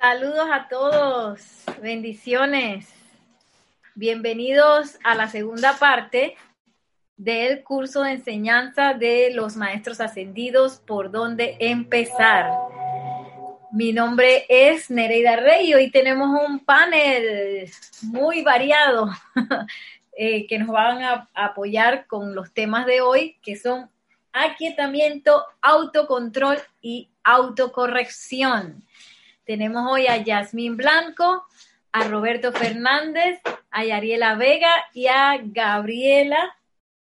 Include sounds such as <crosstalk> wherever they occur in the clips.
Saludos a todos, bendiciones. Bienvenidos a la segunda parte del curso de enseñanza de los maestros ascendidos, por dónde empezar. Mi nombre es Nereida Rey y hoy tenemos un panel muy variado <laughs> eh, que nos van a apoyar con los temas de hoy, que son aquietamiento, autocontrol y autocorrección. Tenemos hoy a Yasmín Blanco, a Roberto Fernández, a Yariela Vega y a Gabriela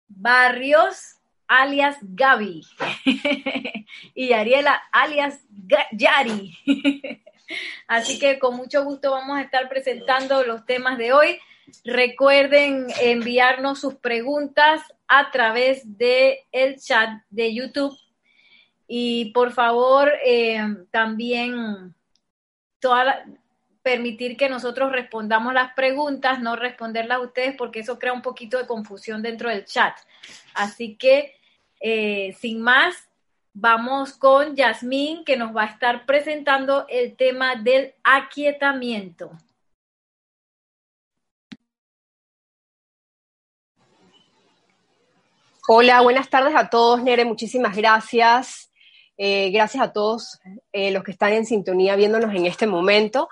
Barrios, alias Gaby. <laughs> y Yariela, alias Yari. <laughs> Así que con mucho gusto vamos a estar presentando los temas de hoy. Recuerden enviarnos sus preguntas a través del el chat de YouTube. Y por favor, eh, también permitir que nosotros respondamos las preguntas, no responderlas a ustedes, porque eso crea un poquito de confusión dentro del chat. Así que, eh, sin más, vamos con Yasmín, que nos va a estar presentando el tema del aquietamiento. Hola, buenas tardes a todos, Nere, muchísimas gracias. Eh, gracias a todos eh, los que están en sintonía viéndonos en este momento.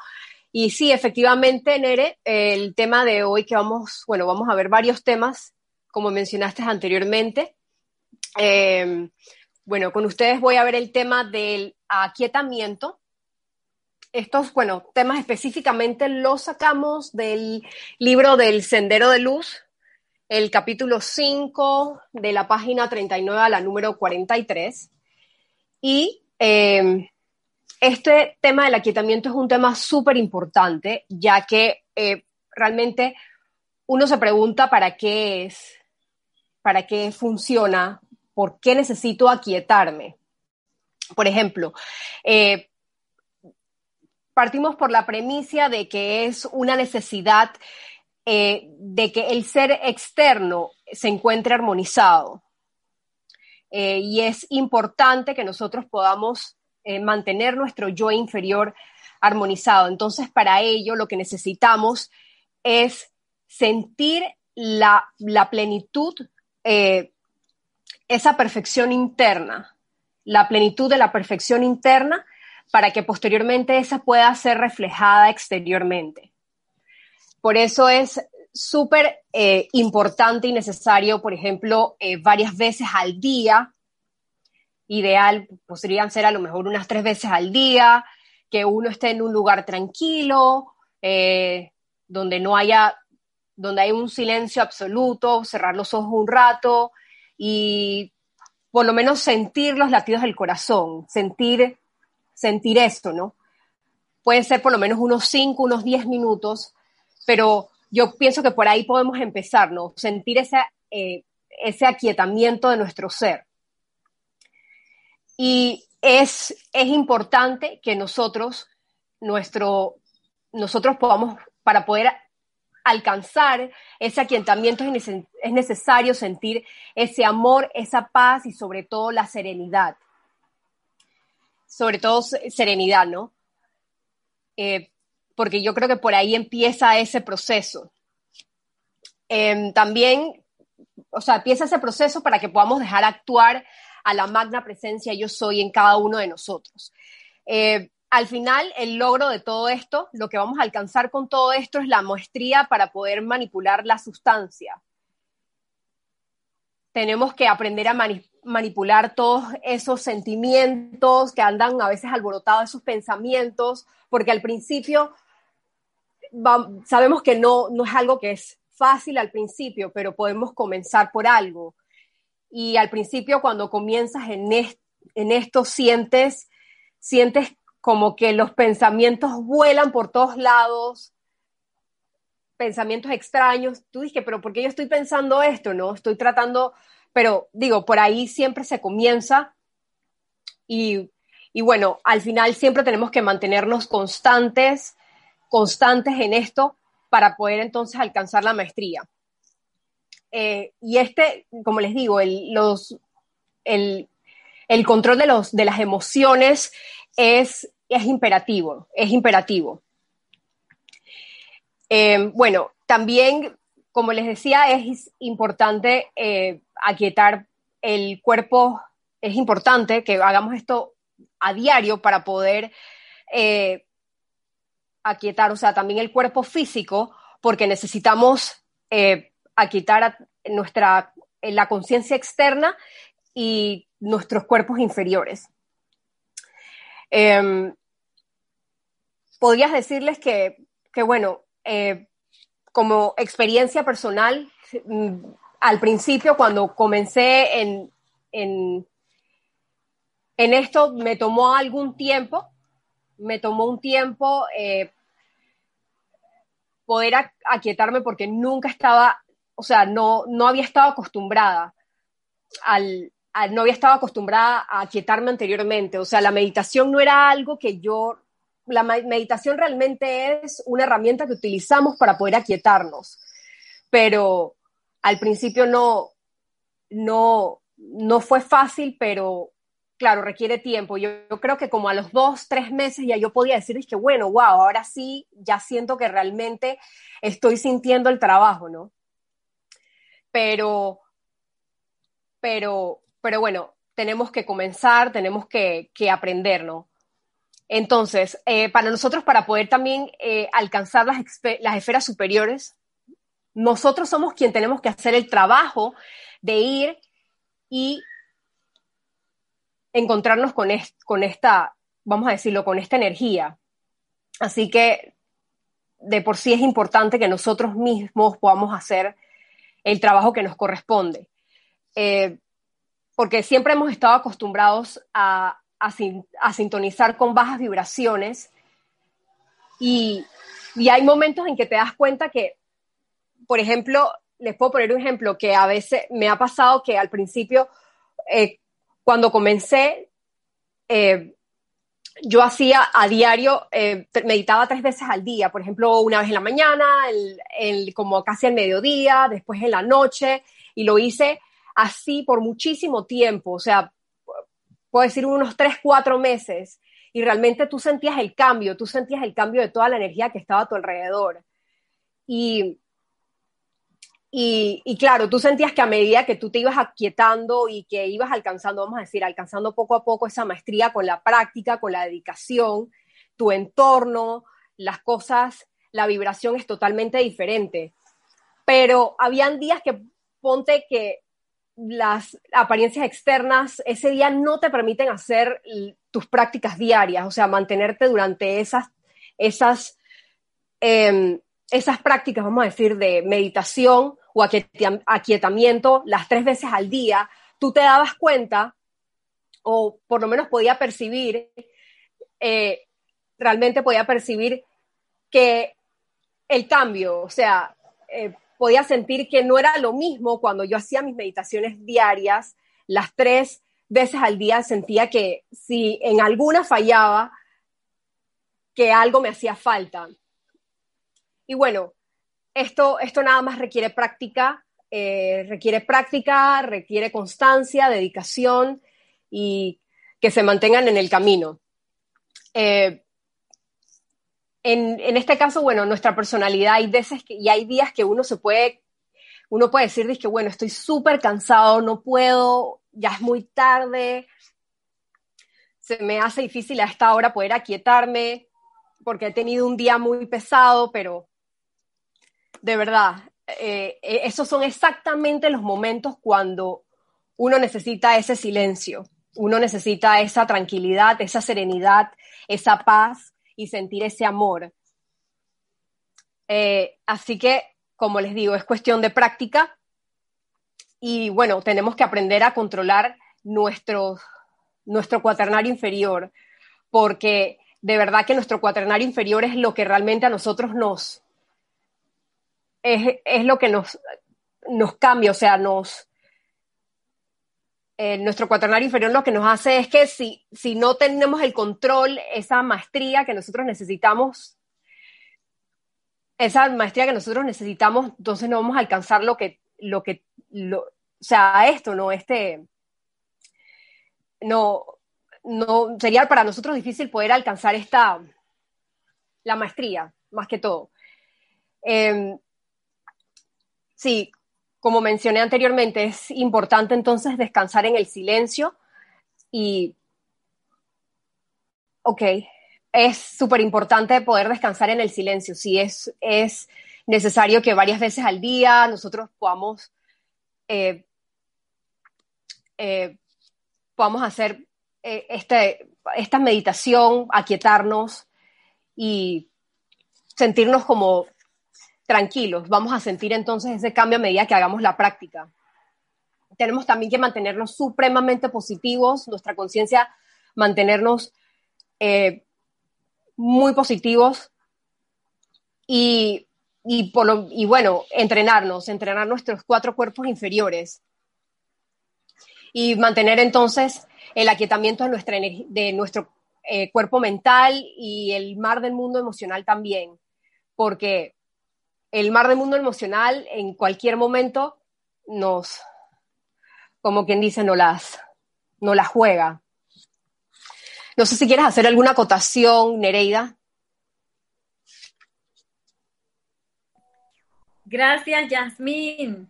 Y sí, efectivamente, Nere, el tema de hoy que vamos, bueno, vamos a ver varios temas, como mencionaste anteriormente. Eh, bueno, con ustedes voy a ver el tema del aquietamiento. Estos, bueno, temas específicamente los sacamos del libro del Sendero de Luz, el capítulo 5 de la página 39 a la número 43. Y eh, este tema del aquietamiento es un tema súper importante, ya que eh, realmente uno se pregunta para qué es, para qué funciona, por qué necesito aquietarme. Por ejemplo, eh, partimos por la premisa de que es una necesidad de que el ser externo se encuentre armonizado. Eh, y es importante que nosotros podamos eh, mantener nuestro yo inferior armonizado. Entonces, para ello, lo que necesitamos es sentir la, plenitud, eh, esa perfección interna, la plenitud de la perfección interna, para que posteriormente esa pueda ser reflejada exteriormente. Por eso es súper eh, importante y necesario, por ejemplo, eh, varias veces al día. Ideal podrían ser a lo mejor unas tres veces al día, que uno esté en un lugar tranquilo, eh, donde no haya, donde hay un silencio absoluto, cerrar los ojos un rato y por lo menos sentir los latidos del corazón, sentir, sentir esto, ¿no? Puede ser por lo menos unos cinco, unos diez minutos, pero yo pienso que por ahí podemos empezar, ¿no? Sentir ese, eh, ese aquietamiento de nuestro ser. Y es, es importante que nosotros, nuestro, nosotros podamos, para poder alcanzar ese aquietamiento es necesario sentir ese amor, esa paz y sobre todo la serenidad. Sobre todo serenidad, ¿no? Eh, porque yo creo que por ahí empieza ese proceso. Em, también, o sea, empieza ese proceso para que podamos dejar actuar a la magna presencia yo soy en cada uno de nosotros. Eh, al final, el logro de todo esto, lo que vamos a alcanzar con todo esto es la maestría para poder manipular la sustancia. Tenemos que aprender a manipular todos esos sentimientos que andan a veces alborotados, esos pensamientos, porque al principio sabemos que no, no es algo que es fácil al principio, pero podemos comenzar por algo. Y al principio cuando comienzas en, en esto sientes, sientes como que los pensamientos vuelan por todos lados, pensamientos extraños. Tú dices, pero ¿por qué yo estoy pensando esto? No, estoy tratando, pero digo, por ahí siempre se comienza y, y bueno, al final siempre tenemos que mantenernos constantes constantes en esto para poder entonces alcanzar la maestría. Eh, y este, como les digo, el, los, el, control de, los, de las emociones es es imperativo, es imperativo. Eh, bueno, también, como les decía, es importante eh, aquietar el cuerpo, es importante que hagamos esto a diario para poder aquietar, o sea, también el cuerpo físico, porque necesitamos aquietar nuestra, la conciencia externa y nuestros cuerpos inferiores. Em, podrías decirles que, bueno, eh, como experiencia personal, mm, al principio cuando comencé en, en, esto me tomó algún tiempo, me tomó un tiempo eh, poder aquietarme porque nunca estaba, o sea, no, no había estado acostumbrada al, no había estado acostumbrada a aquietarme anteriormente. O sea, la meditación no era algo que yo, la meditación realmente es una herramienta que utilizamos para poder aquietarnos. Pero al principio no, no, no fue fácil, pero claro, requiere tiempo. Yo, creo que como a los dos, tres meses ya yo podía decir, que bueno, wow, ahora sí, ya siento que realmente estoy sintiendo el trabajo, ¿no? Pero, pero pero bueno, tenemos que comenzar, tenemos que, aprender, ¿no? Entonces, eh, para nosotros, para poder también eh, alcanzar las, esferas superiores, nosotros somos quien tenemos que hacer el trabajo de ir y encontrarnos con, con esta, vamos a decirlo, con esta energía. Así que de por sí es importante que nosotros mismos podamos hacer el trabajo que nos corresponde. Eh, porque siempre hemos estado acostumbrados a, sintonizar con bajas vibraciones y, hay momentos en que te das cuenta que, por ejemplo, les puedo poner un ejemplo que a veces me ha pasado que al principio, eh, cuando comencé, eh, yo hacía a diario, eh, meditaba tres veces al día, por ejemplo, una vez en la mañana, como casi al mediodía, después en la noche, y lo hice así por muchísimo tiempo, o sea, puedo decir unos tres, cuatro meses, y realmente tú sentías el cambio, tú sentías el cambio de toda la energía que estaba a tu alrededor. Y, y, claro, tú sentías que a medida que tú te ibas aquietando y que ibas alcanzando, vamos a decir, alcanzando poco a poco esa maestría con la práctica, con la dedicación, tu entorno, las cosas, la vibración es totalmente diferente. Pero habían días que ponte que las apariencias externas ese día no te permiten hacer tus prácticas diarias, o sea, mantenerte durante esas, esas, em, esas prácticas, vamos a decir, de meditación o aquietamiento las tres veces al día, tú te dabas cuenta, o por lo menos podía percibir, eh, realmente podía percibir que el cambio, o sea, eh, podía sentir que no era lo mismo cuando yo hacía mis meditaciones diarias, las tres veces al día sentía que si en alguna fallaba, que algo me hacía falta. Y bueno, esto, esto nada más requiere práctica, eh, requiere práctica, requiere constancia, dedicación y que se mantengan en el camino. Eh, en, este caso, bueno, nuestra personalidad, hay veces que, y hay días que uno se puede, uno puede decir, que bueno, estoy súper cansado, no puedo, ya es muy tarde, se me hace difícil a esta hora poder aquietarme porque he tenido un día muy pesado, pero de verdad, eh, eh, esos son exactamente los momentos cuando uno necesita ese silencio, uno necesita esa tranquilidad, esa serenidad, esa paz y sentir ese amor. Eh, así que, como les digo, es cuestión de práctica y bueno, tenemos que aprender a controlar nuestro, nuestro cuaternario inferior, porque de verdad que nuestro cuaternario inferior es lo que realmente a nosotros nos, es, lo que nos, nos cambia, o sea, nos, eh, nuestro cuaternario inferior lo que nos hace es que si, si no tenemos el control, esa maestría que nosotros necesitamos, esa maestría que nosotros necesitamos, entonces no vamos a alcanzar lo que, lo que, lo, o sea, esto, ¿no? Este, no, no, sería para nosotros difícil poder alcanzar esta, la maestría, más que todo. Em, sí, como mencioné anteriormente, es importante entonces descansar en el silencio y, ok, es súper importante poder descansar en el silencio. Sí, es, es necesario que varias veces al día nosotros podamos, eh, eh, podamos hacer eh, este, esta meditación, aquietarnos y sentirnos como tranquilos. Vamos a sentir entonces ese cambio a medida que hagamos la práctica. Tenemos también que mantenernos supremamente positivos, nuestra conciencia, mantenernos eh, muy positivos y, bueno, entrenarnos, entrenar nuestros cuatro cuerpos inferiores y mantener entonces el aquietamiento de nuestro eh, cuerpo mental y el mar del mundo emocional también, porque el mar del mundo emocional en cualquier momento nos, como quien dice, no las, no las juega. No sé si quieres hacer alguna acotación, Nereida. Gracias, Yasmín.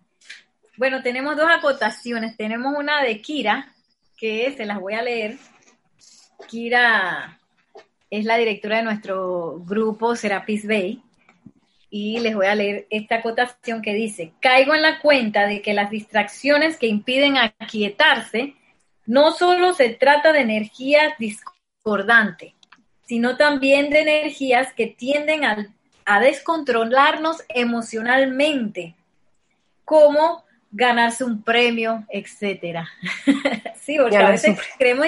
Bueno, tenemos dos acotaciones. Tenemos una de Kira, que se las voy a leer. Kira es la directora de nuestro grupo Serapis Bay y les voy a leer esta acotación que dice, caigo en la cuenta de que las distracciones que impiden aquietarse no solo se trata de energías discordantes, sino también de energías que tienden a, a descontrolarnos emocionalmente, como ganarse un premio, etcétera. <laughs> sí, porque a veces creemos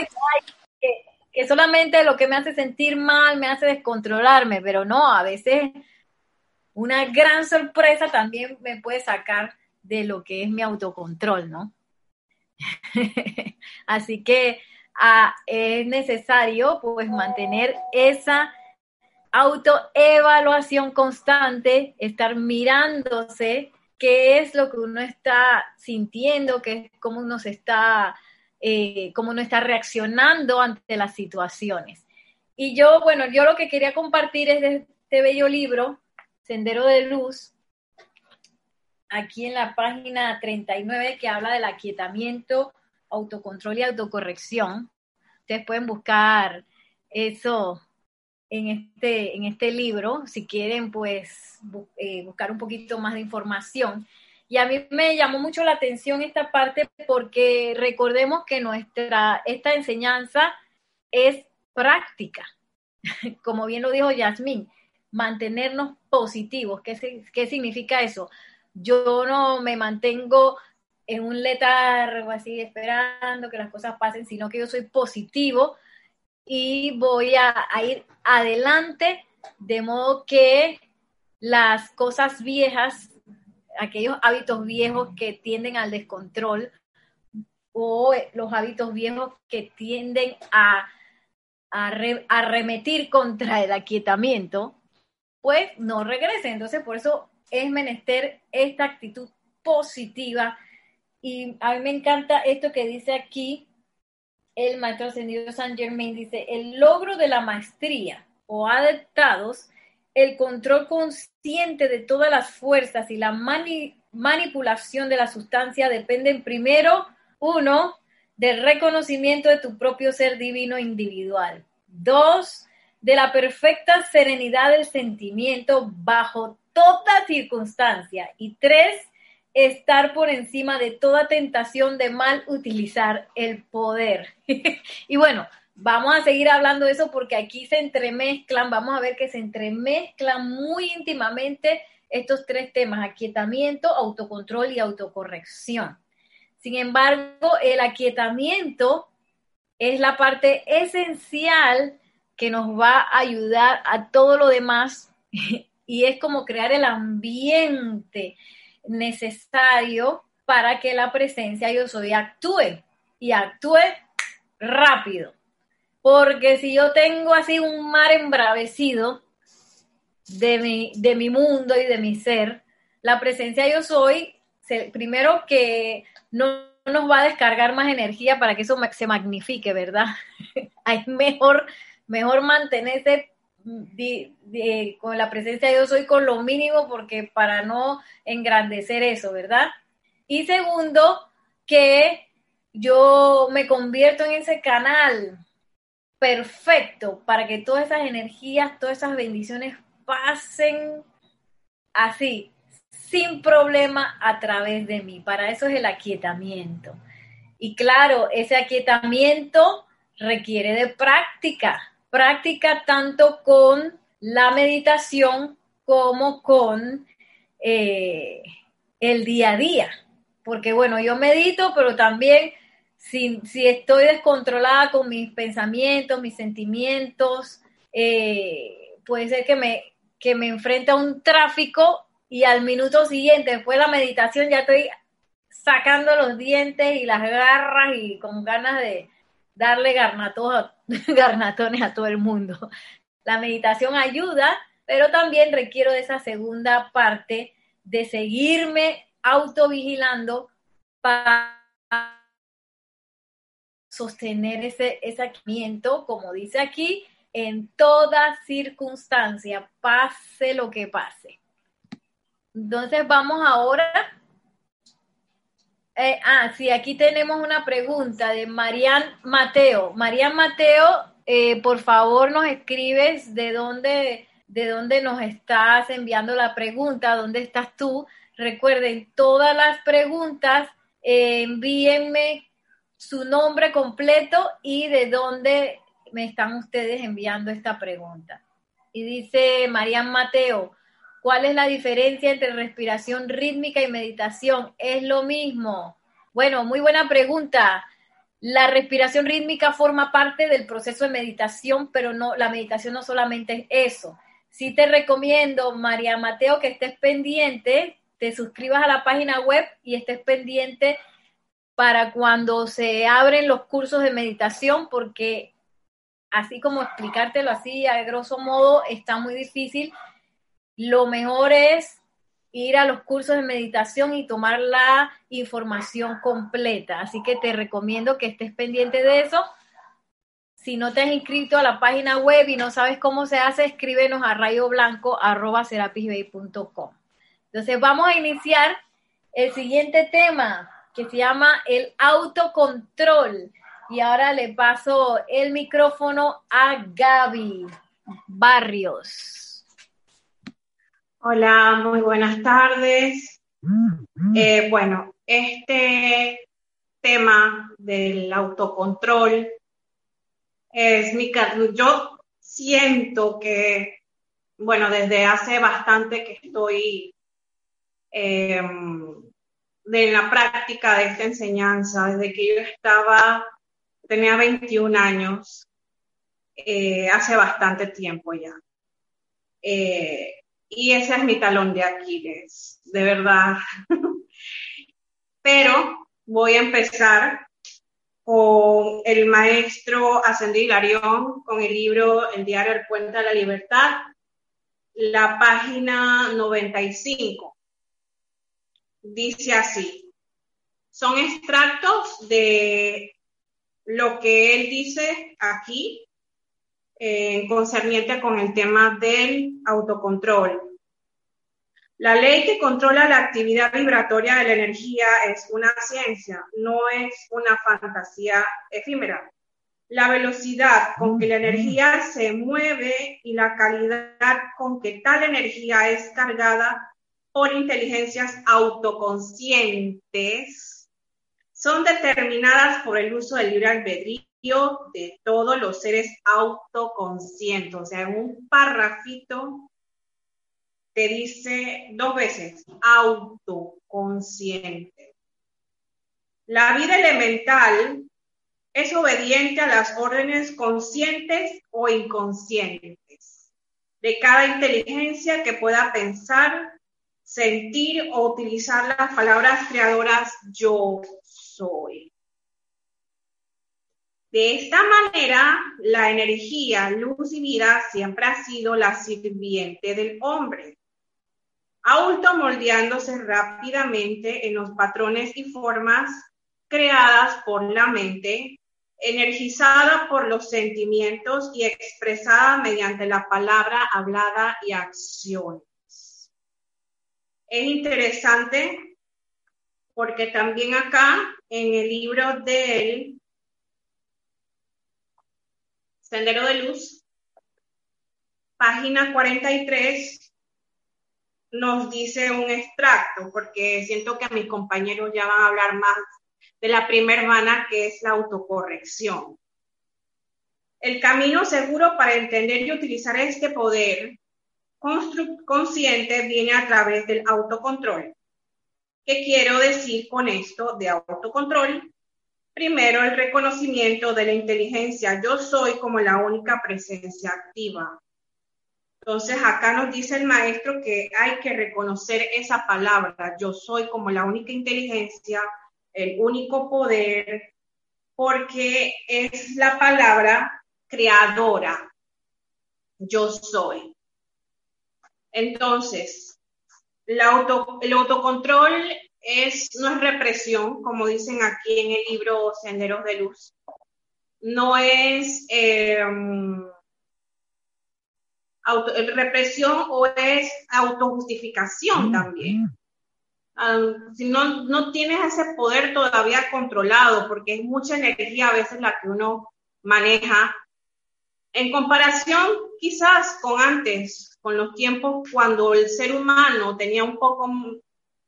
que, que, solamente lo que me hace sentir mal me hace descontrolarme, pero no, a veces una gran sorpresa también me puede sacar de lo que es mi autocontrol, ¿no? <laughs> Así que ah, es necesario pues mantener esa autoevaluación constante, estar mirándose qué es lo que uno está sintiendo, qué es cómo uno se está, eh, cómo está reaccionando ante las situaciones. Y yo, bueno, yo lo que quería compartir es de este bello libro, Sendero de Luz, aquí en la página 39 que habla del aquietamiento, autocontrol y autocorrección. Ustedes pueden buscar eso en este, en este libro, si quieren pues eh, buscar un poquito más de información. Y a mí me llamó mucho la atención esta parte porque recordemos que nuestra, esta enseñanza es práctica. <laughs> Como bien lo dijo Yasmín, mantenernos positivos. ¿Qué, ¿Qué significa eso? Yo no me mantengo en un letargo así esperando que las cosas pasen, sino que yo soy positivo y voy a, ir adelante de modo que las cosas viejas, aquellos hábitos viejos que tienden al descontrol o los hábitos viejos que tienden a, a, remetir contra el aquietamiento, pues no regresen. Entonces, por eso es menester esta actitud positiva. Y a mí me encanta esto que dice aquí el maestro ascendido San Germain dice, el logro de la maestría o adaptados, el control consciente de todas las fuerzas y la manipulación de la sustancia dependen primero, uno, del reconocimiento de tu propio ser divino individual. Dos, de la perfecta serenidad del sentimiento bajo toda circunstancia. Y tres, estar por encima de toda tentación de mal utilizar el poder. <laughs> y bueno, vamos a seguir hablando de eso porque aquí se entremezclan, vamos a ver que se entremezclan muy íntimamente estos tres temas, aquietamiento, autocontrol y autocorrección. Sin embargo, el aquietamiento es la parte esencial que nos va a ayudar a todo lo demás <laughs> y es como crear el ambiente necesario para que la presencia yo soy actúe y actúe rápido. Porque si yo tengo así un mar embravecido de mi, de mi mundo y de mi ser, la presencia yo soy, primero que no nos va a descargar más energía para que eso se magnifique, ¿verdad? <laughs> es mejor, mejor mantenerse con la presencia de Dios hoy con lo mínimo porque para no engrandecer eso, ¿verdad? Y segundo, que yo me convierto en ese canal perfecto para que todas esas energías, todas esas bendiciones pasen así, sin problema a través de mí. Para eso es el aquietamiento. Y claro, ese aquietamiento requiere de práctica, práctica tanto con la meditación como con eh, el día a día. Porque bueno, yo medito, pero también si, estoy descontrolada con mis pensamientos, mis sentimientos, eh, puede ser que me, que me enfrente a un tráfico y al minuto siguiente, después de la meditación, ya estoy sacando los dientes y las garras y con ganas de darle <laughs> garnatones a todo el mundo. La meditación ayuda, pero también requiero de esa segunda parte de seguirme autovigilando para sostener ese, ese como dice aquí, en toda circunstancia, pase lo que pase. Entonces vamos ahora. Eh, ah, sí, aquí tenemos una pregunta de Marian Mateo. Marian Mateo, eh, por favor nos escribes de dónde, de dónde nos estás enviando la pregunta, dónde estás tú. Recuerden, todas las preguntas, eh, envíenme su nombre completo y de dónde me están ustedes enviando esta pregunta. Y dice Marian Mateo, ¿Cuál es la diferencia entre respiración rítmica y meditación? ¿Es lo mismo? Bueno, muy buena pregunta. La respiración rítmica forma parte del proceso de meditación, pero no, la meditación no solamente es eso. Sí te recomiendo, María Mateo, que estés pendiente, te suscribas a la página web y estés pendiente para cuando se abren los cursos de meditación, porque así como explicártelo así a grosso modo está muy difícil lo mejor es ir a los cursos de meditación y tomar la información completa. Así que te recomiendo que estés pendiente de eso. Si no te has inscrito a la página web y no sabes cómo se hace, escríbenos a rayoblanco.com. Entonces vamos a iniciar el siguiente tema que se llama el autocontrol. Y ahora le paso el micrófono a Gaby Barrios. Hola, muy buenas tardes. Eh, bueno, este tema del autocontrol es mi yo siento que bueno desde hace bastante que estoy eh, en la práctica de esta enseñanza desde que yo estaba tenía 21 años eh, hace bastante tiempo ya eh, y ese es mi talón de Aquiles, de verdad. Pero voy a empezar con el maestro Ascendido Hilarión, con el libro El diario El Puente de la Libertad, la página 95. Dice así, son extractos de lo que él dice aquí eh, concerniente con el tema del autocontrol. La ley que controla la actividad vibratoria de la energía es una ciencia, no es una fantasía efímera. La velocidad con que la energía se mueve y la calidad con que tal energía es cargada por inteligencias autoconscientes son determinadas por el uso del libre albedrío de todos los seres autoconscientes. O sea, en un parrafito te dice dos veces, autoconsciente. La vida elemental es obediente a las órdenes conscientes o inconscientes de cada inteligencia que pueda pensar, sentir o utilizar las palabras creadoras yo soy. De esta manera, la energía, luz y vida siempre ha sido la sirviente del hombre, moldeándose rápidamente en los patrones y formas creadas por la mente, energizada por los sentimientos y expresada mediante la palabra hablada y acciones. Es interesante porque también acá en el libro del Sendero de Luz, página 43, nos dice un extracto, porque siento que mis compañeros ya van a hablar más de la primera hermana, que es la autocorrección. El camino seguro para entender y utilizar este poder consciente viene a través del autocontrol. ¿Qué quiero decir con esto de autocontrol? Primero, el reconocimiento de la inteligencia. Yo soy como la única presencia activa. Entonces, acá nos dice el maestro que hay que reconocer esa palabra. Yo soy como la única inteligencia, el único poder, porque es la palabra creadora. Yo soy. Entonces, el autocontrol es, no es represión, como dicen aquí en el libro Senderos de Luz. No es em, represión o es autojustificación mm, también. Mm. Ah, si no, no tienes ese poder todavía controlado, porque es mucha energía a veces la que uno maneja, en comparación quizás con antes, con los tiempos cuando el ser humano tenía un poco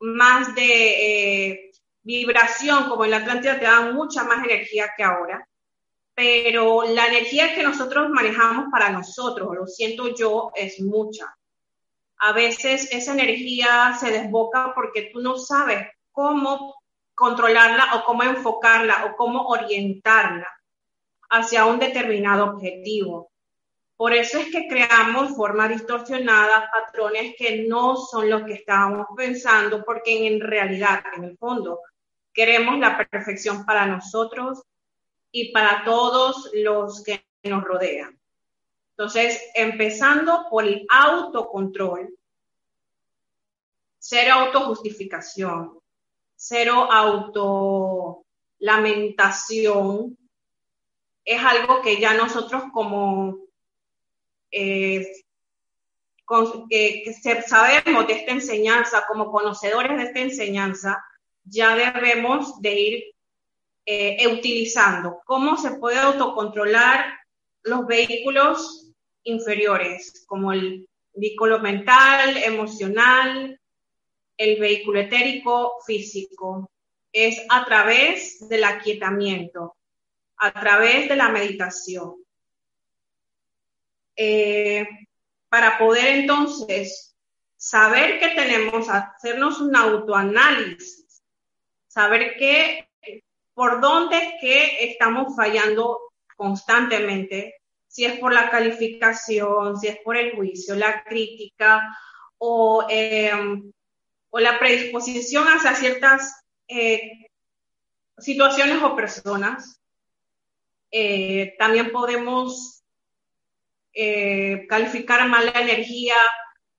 más de eh, vibración, como en la Atlántida te daban mucha más energía que ahora, pero la energía que nosotros manejamos para nosotros, lo siento yo, es mucha. A veces esa energía se desboca porque tú no sabes cómo controlarla o cómo enfocarla o cómo orientarla hacia un determinado objetivo. Por eso es que creamos formas distorsionadas, patrones que no son los que estábamos pensando, porque en realidad, en el fondo, queremos la perfección para nosotros y para todos los que nos rodean. Entonces, empezando por el autocontrol, cero autojustificación, cero autolamentación, es algo que ya nosotros como eh, que, sabemos de esta enseñanza, como conocedores de esta enseñanza, ya debemos de ir eh, utilizando. ¿Cómo se puede autocontrolar los vehículos inferiores, como el vehículo mental, emocional, el vehículo etérico, físico? Es a través del aquietamiento, a través de la meditación. Eh, para poder entonces saber que tenemos, hacernos un autoanálisis, saber qué, por dónde estamos fallando constantemente, si es por la calificación, si es por el juicio, la crítica o, em, o la predisposición hacia ciertas eh, situaciones o personas. Eh, también podemos eh, calificar mal la energía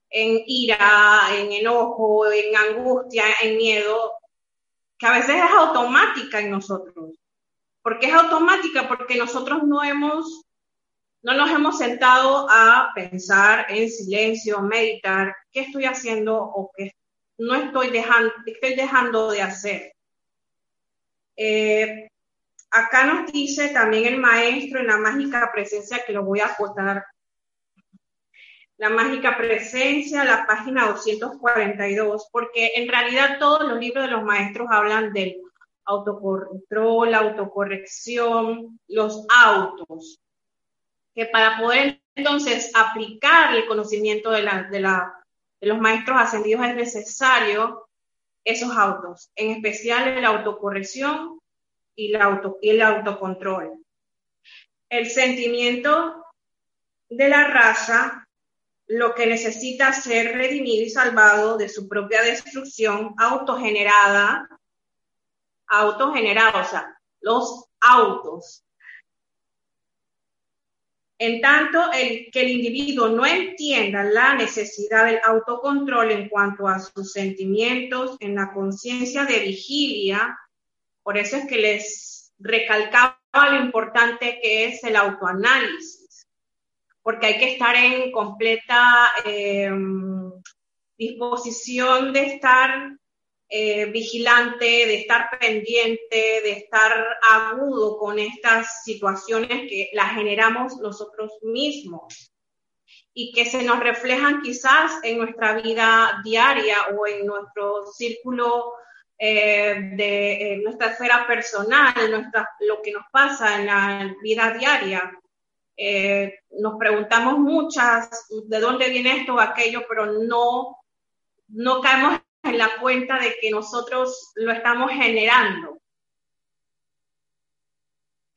en ira, en enojo, en angustia, en miedo, que a veces es automática en nosotros. ¿Por qué es automática? Porque nosotros no hemos, no nos hemos sentado a pensar en silencio, meditar, qué estoy haciendo o qué no estoy dejando, estoy dejando de hacer. Eh, acá nos dice también el maestro en la mágica presencia, que lo voy a acotar, la mágica presencia, la página 242, porque en realidad todos los libros de los maestros hablan del autocontrol, autocorrección, los autos, que para poder entonces aplicar el conocimiento de, la, de, la, de los maestros ascendidos es necesario esos autos, en especial la autocorrección y, auto, y el autocontrol. El sentimiento de la raza, lo que necesita ser redimido y salvado de su propia destrucción autogenerada, autogenerada, o sea, los autos. En tanto, el, que el individuo no entienda la necesidad del autocontrol en cuanto a sus sentimientos en la conciencia de vigilia, Por eso es que les recalcaba lo importante que es el autoanálisis, porque hay que estar en completa em, disposición de estar eh, vigilante, de estar pendiente, de estar agudo con estas situaciones que las generamos nosotros mismos y que se nos reflejan quizás en nuestra vida diaria o en nuestro círculo eh, de nuestra esfera personal, nuestra, lo que nos pasa en la vida diaria. Eh, nos preguntamos muchas de dónde viene esto o aquello, pero no, no caemos en la cuenta de que nosotros lo estamos generando.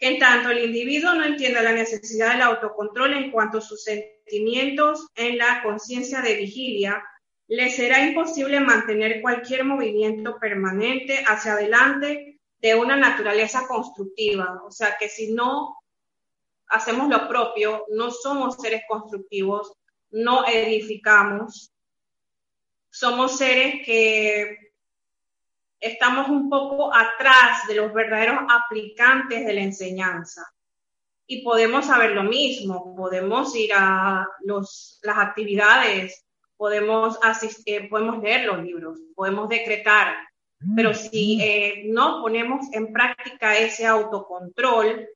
En tanto el individuo no entiende la necesidad del autocontrol en cuanto a sus sentimientos en la conciencia de vigilia, le será imposible mantener cualquier movimiento permanente hacia adelante de una naturaleza constructiva. O sea que si no hacemos lo propio, no somos seres constructivos, no edificamos, somos seres que estamos un poco atrás de los verdaderos aplicantes de la enseñanza. Y podemos saber lo mismo, podemos ir a los, las actividades, podemos, asistir, eh, podemos leer los libros, podemos decretar, pero si eh, no ponemos en práctica ese autocontrol,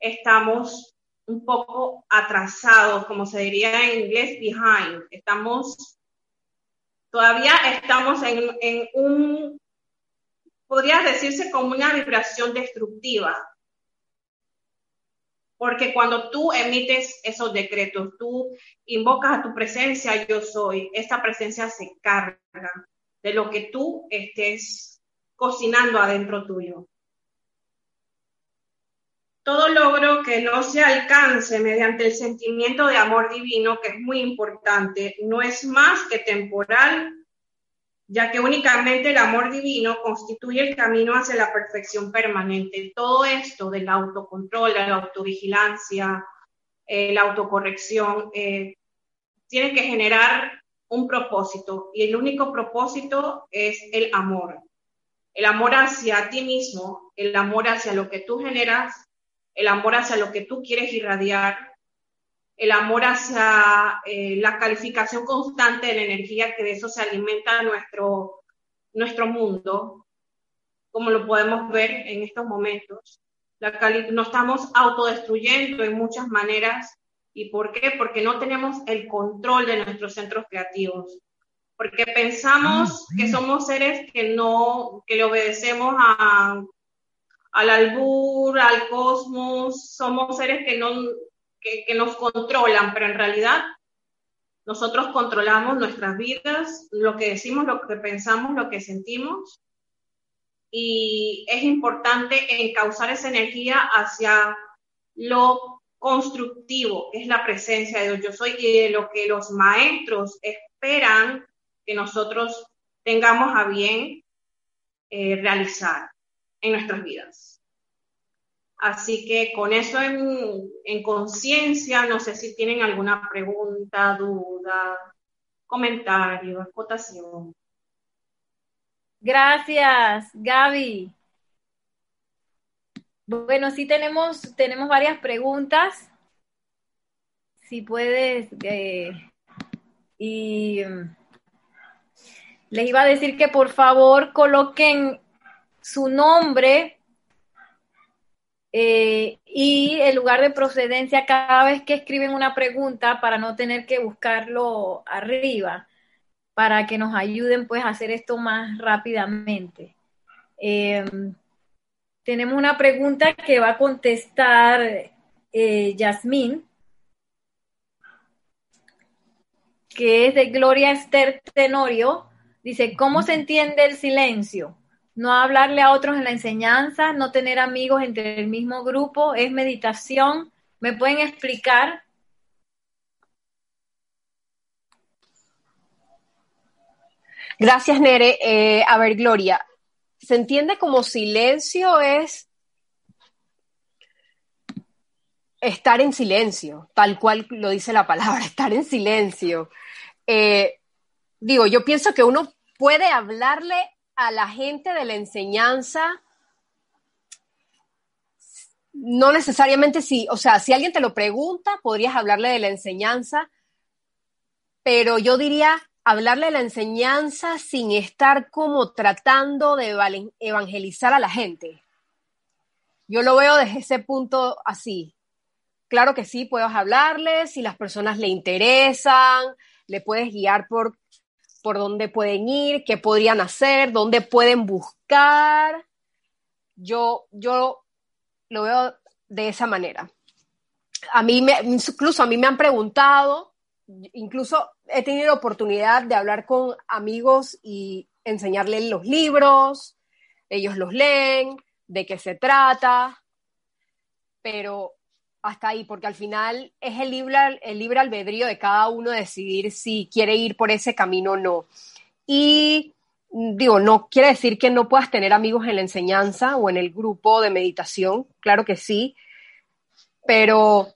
estamos un poco atrasados, como se diría en inglés, behind. Estamos todavía estamos en, un, podría decirse como una vibración destructiva. Porque cuando tú emites esos decretos, tú invocas a tu presencia, yo soy, esa presencia se carga de lo que tú estés cocinando adentro tuyo. Todo logro que no se alcance mediante el sentimiento de amor divino, que es muy importante, no es más que temporal, ya que únicamente el amor divino constituye el camino hacia la perfección permanente. Todo esto del autocontrol, la autovigilancia, eh, la autocorrección, eh, tiene que generar un propósito y el único propósito es el amor. El amor hacia ti mismo, el amor hacia lo que tú generas el amor hacia lo que tú quieres irradiar, el amor hacia eh, la calificación constante de la energía, que de eso se alimenta nuestro, nuestro mundo, como lo podemos ver en estos momentos. La nos estamos autodestruyendo en muchas maneras. ¿Y por qué? Porque no tenemos el control de nuestros centros creativos. Porque pensamos que somos seres que no, que le obedecemos a al albur, al cosmos, somos seres que, no, que, nos controlan, pero en realidad nosotros controlamos nuestras vidas, lo que decimos, lo que pensamos, lo que sentimos, y es importante encauzar esa energía hacia lo constructivo, que es la presencia de Dios. Yo soy y de lo que los maestros esperan que nosotros tengamos a bien eh, realizar en nuestras vidas. Así que con eso en, conciencia, no sé si tienen alguna pregunta, duda, comentario, acotación. Gracias, Gaby. Bueno, sí tenemos, tenemos varias preguntas. Si puedes, eh, y les iba a decir que por favor coloquen su nombre eh, y el lugar de procedencia cada vez que escriben una pregunta para no tener que buscarlo arriba, para que nos ayuden pues a hacer esto más rápidamente. Em, tenemos una pregunta que va a contestar eh, Yasmín, que es de Gloria Esther Tenorio. Dice, ¿cómo se entiende el silencio? No hablarle a otros en la enseñanza, no tener amigos entre el mismo grupo, es meditación. ¿Me pueden explicar? Gracias, Nere. Eh, a ver, Gloria, ¿se entiende como silencio es estar en silencio, tal cual lo dice la palabra, <laughs> estar en silencio? Eh, digo, yo pienso que uno puede hablarle a la gente de la enseñanza no necesariamente sí, o sea, si alguien te lo pregunta, podrías hablarle de la enseñanza, pero yo diría hablarle de la enseñanza sin estar como tratando de evangelizar a la gente. Yo lo veo desde ese punto así. Claro que sí, puedes hablarle, si las personas le interesan, le puedes guiar por, por dónde pueden ir, qué podrían hacer, dónde pueden buscar. Yo, yo lo veo de esa manera. A mí, incluso a mí me han preguntado, incluso he tenido oportunidad de hablar con amigos y enseñarles los libros, ellos los leen, de qué se trata, pero hasta ahí, porque al final es el libre, el libre albedrío de cada uno decidir si quiere ir por ese camino o no. Y digo, no quiere decir que no puedas tener amigos en la enseñanza o en el grupo de meditación, claro que sí, pero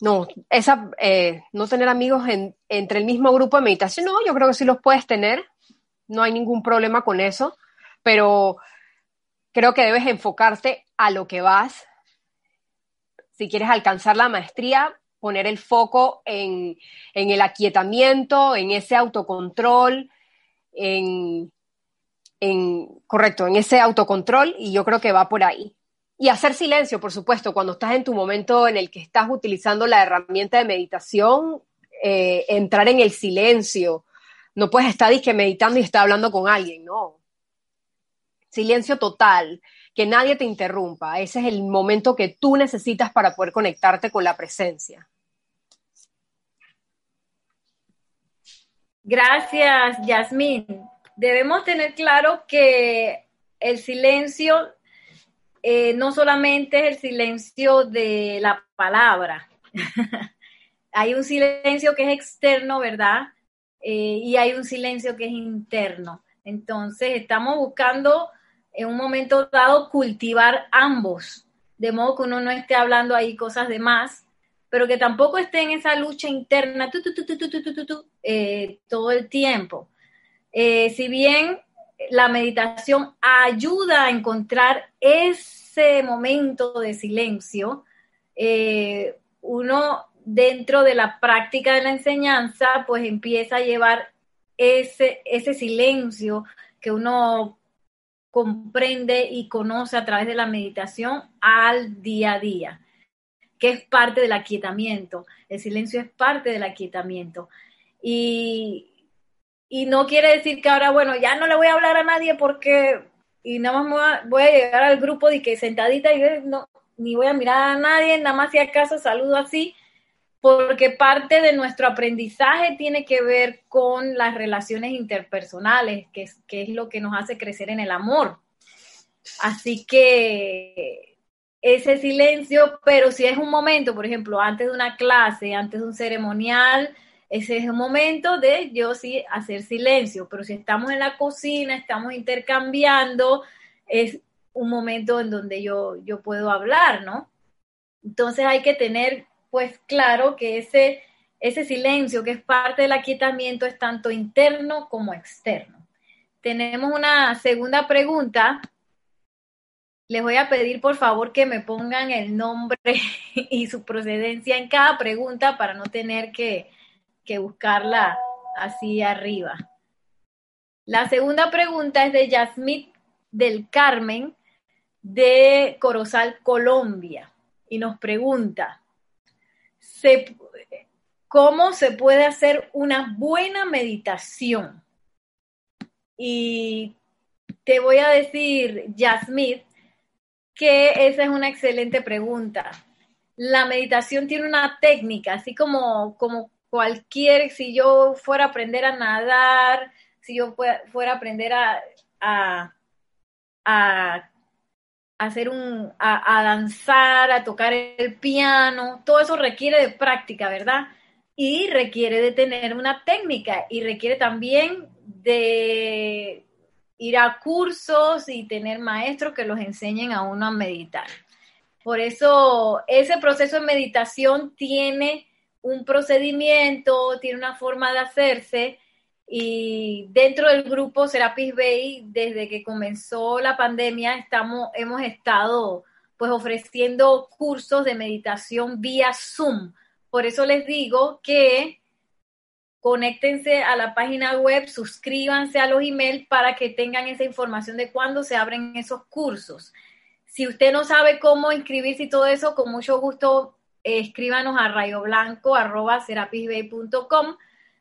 no, esa, eh, no tener amigos entre el mismo grupo de meditación, no, yo creo que sí los puedes tener, no hay ningún problema con eso, pero creo que debes enfocarte a lo que vas. Si quieres alcanzar la maestría, poner el foco en, en el aquietamiento, en ese autocontrol, en, correcto, en ese autocontrol y yo creo que va por ahí. Y hacer silencio, por supuesto, cuando estás en tu momento en el que estás utilizando la herramienta de meditación, eh, entrar en el silencio. No puedes estar disque meditando y estar hablando con alguien, no. Silencio total, que nadie te interrumpa. Ese es el momento que tú necesitas para poder conectarte con la presencia. Gracias, Yasmín. Debemos tener claro que el silencio eh, no solamente es el silencio de la palabra. <laughs> hay un silencio que es externo, ¿verdad? Eh, y hay un silencio que es interno. Entonces, estamos buscando en un momento dado cultivar ambos, de modo que uno no esté hablando ahí cosas de más, pero que tampoco esté en esa lucha interna todo el tiempo. Eh, si bien la meditación ayuda a encontrar ese momento de silencio, eh, uno dentro de la práctica de la enseñanza, pues empieza a llevar ese, ese silencio que uno comprende y conoce a través de la meditación al día a día que es parte del aquietamiento. El silencio es parte del aquietamiento. Y, no quiere decir que ahora, bueno, ya no le voy a hablar a nadie porque, y nada más voy a, llegar al grupo de que sentadita y no, ni voy a mirar a nadie, nada más si acaso saludo así, porque parte de nuestro aprendizaje tiene que ver con las relaciones interpersonales, que es, que es lo que nos hace crecer en el amor. Así que ese silencio, pero si es un momento, por ejemplo, antes de una clase, antes de un ceremonial, ese es un momento de yo sí hacer silencio, pero si estamos en la cocina, estamos intercambiando, es un momento en donde yo, yo puedo hablar, ¿no? Entonces hay que tener pues claro que ese, ese silencio que es parte del aquietamiento es tanto interno como externo. Tenemos una segunda pregunta les voy a pedir por favor que me pongan el nombre <laughs> y su procedencia en cada pregunta para no tener que, buscarla así arriba. La segunda pregunta es de Yasmit del Carmen de Corozal, Colombia, y nos pregunta, ¿cómo se puede hacer una buena meditación? Y te voy a decir, Yasmit, que esa es una excelente pregunta. La meditación tiene una técnica, así como, como cualquier, si yo fuera a aprender a nadar, si yo fuera a aprender a, a, hacer un, a, danzar, a tocar el piano, todo eso requiere de práctica, ¿verdad? Y requiere de tener una técnica y requiere también de ir a cursos y tener maestros que los enseñen a uno a meditar. Por eso ese proceso de meditación tiene un procedimiento, tiene una forma de hacerse y dentro del grupo Serapis Bay, desde que comenzó la pandemia, estamos, hemos estado pues ofreciendo cursos de meditación vía Zoom. Por eso les digo que conéctense a la página web, suscríbanse a los emails para que tengan esa información de cuándo se abren esos cursos. Si usted no sabe cómo inscribirse y todo eso, con mucho gusto eh, escríbanos a rayoblanco.com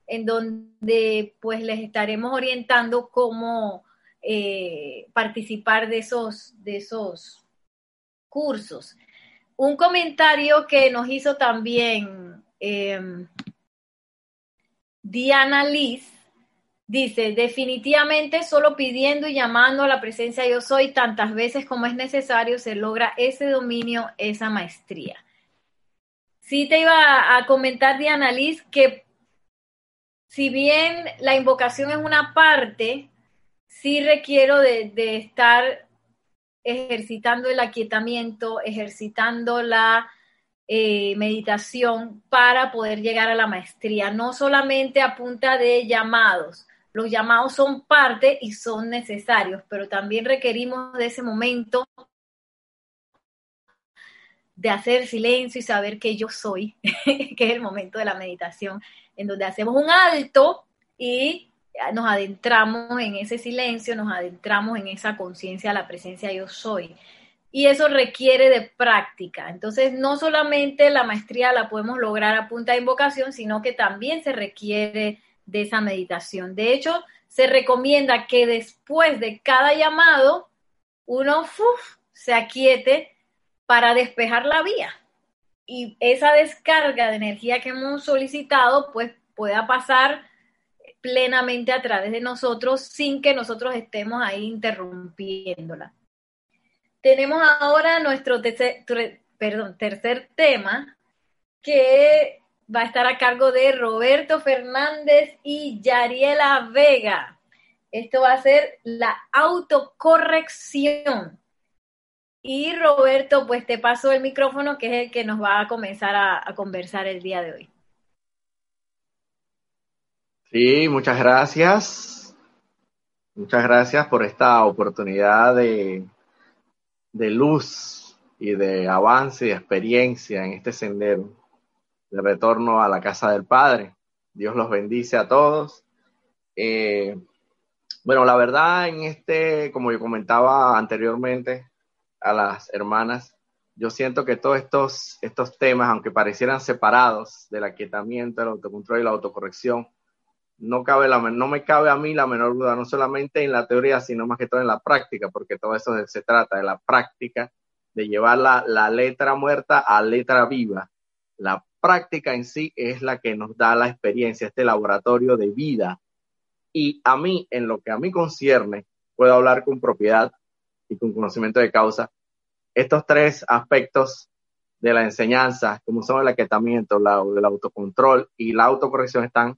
en donde pues les estaremos orientando cómo eh, participar de esos, de esos cursos. Un comentario que nos hizo también em, Diana Liz dice, definitivamente solo pidiendo y llamando a la presencia yo soy tantas veces como es necesario se logra ese dominio, esa maestría. Sí te iba a comentar, Diana Liz, que si bien la invocación es una parte, sí requiero de, estar ejercitando el aquietamiento, ejercitando la eh, meditación para poder llegar a la maestría, no solamente a punta de llamados. Los llamados son parte y son necesarios, pero también requerimos de ese momento de hacer silencio y saber que yo soy, <laughs> que es el momento de la meditación, en donde hacemos un alto y nos adentramos en ese silencio, nos adentramos en esa conciencia, la presencia yo soy. Y eso requiere de práctica. Entonces, no solamente la maestría la podemos lograr a punta de invocación, sino que también se requiere de esa meditación. De hecho, se recomienda que después de cada llamado, uno se aquiete para despejar la vía. Y esa descarga de energía que hemos solicitado, pues pueda pasar plenamente a través de nosotros sin que nosotros estemos ahí interrumpiéndola. Tenemos ahora nuestro tercer, perdón, tercer tema que va a estar a cargo de Roberto Fernández y Yariela Vega. Esto va a ser la autocorrección. Y Roberto, pues te paso el micrófono, que es el que nos va a comenzar a, conversar el día de hoy. Sí, muchas gracias. Muchas gracias por esta oportunidad de, de luz y de avance y de experiencia en este sendero de retorno a la casa del Padre. Dios los bendice a todos. Eh, bueno, la verdad en este, como yo comentaba anteriormente, a las hermanas, yo siento que todos estos, estos temas, aunque parecieran separados del aquietamiento, el autocontrol y la autocorrección, no, cabe la, no me cabe a mí la menor duda, no solamente en la teoría, sino más que todo en la práctica, porque todo eso se trata de la práctica, de llevar la, la letra muerta a letra viva. La práctica en sí es la que nos da la experiencia, este laboratorio de vida. Y a mí, en lo que a mí concierne, puedo hablar con propiedad y con conocimiento de causa, estos tres aspectos de la enseñanza, como son el aquietamiento, el autocontrol y la autocorrección, están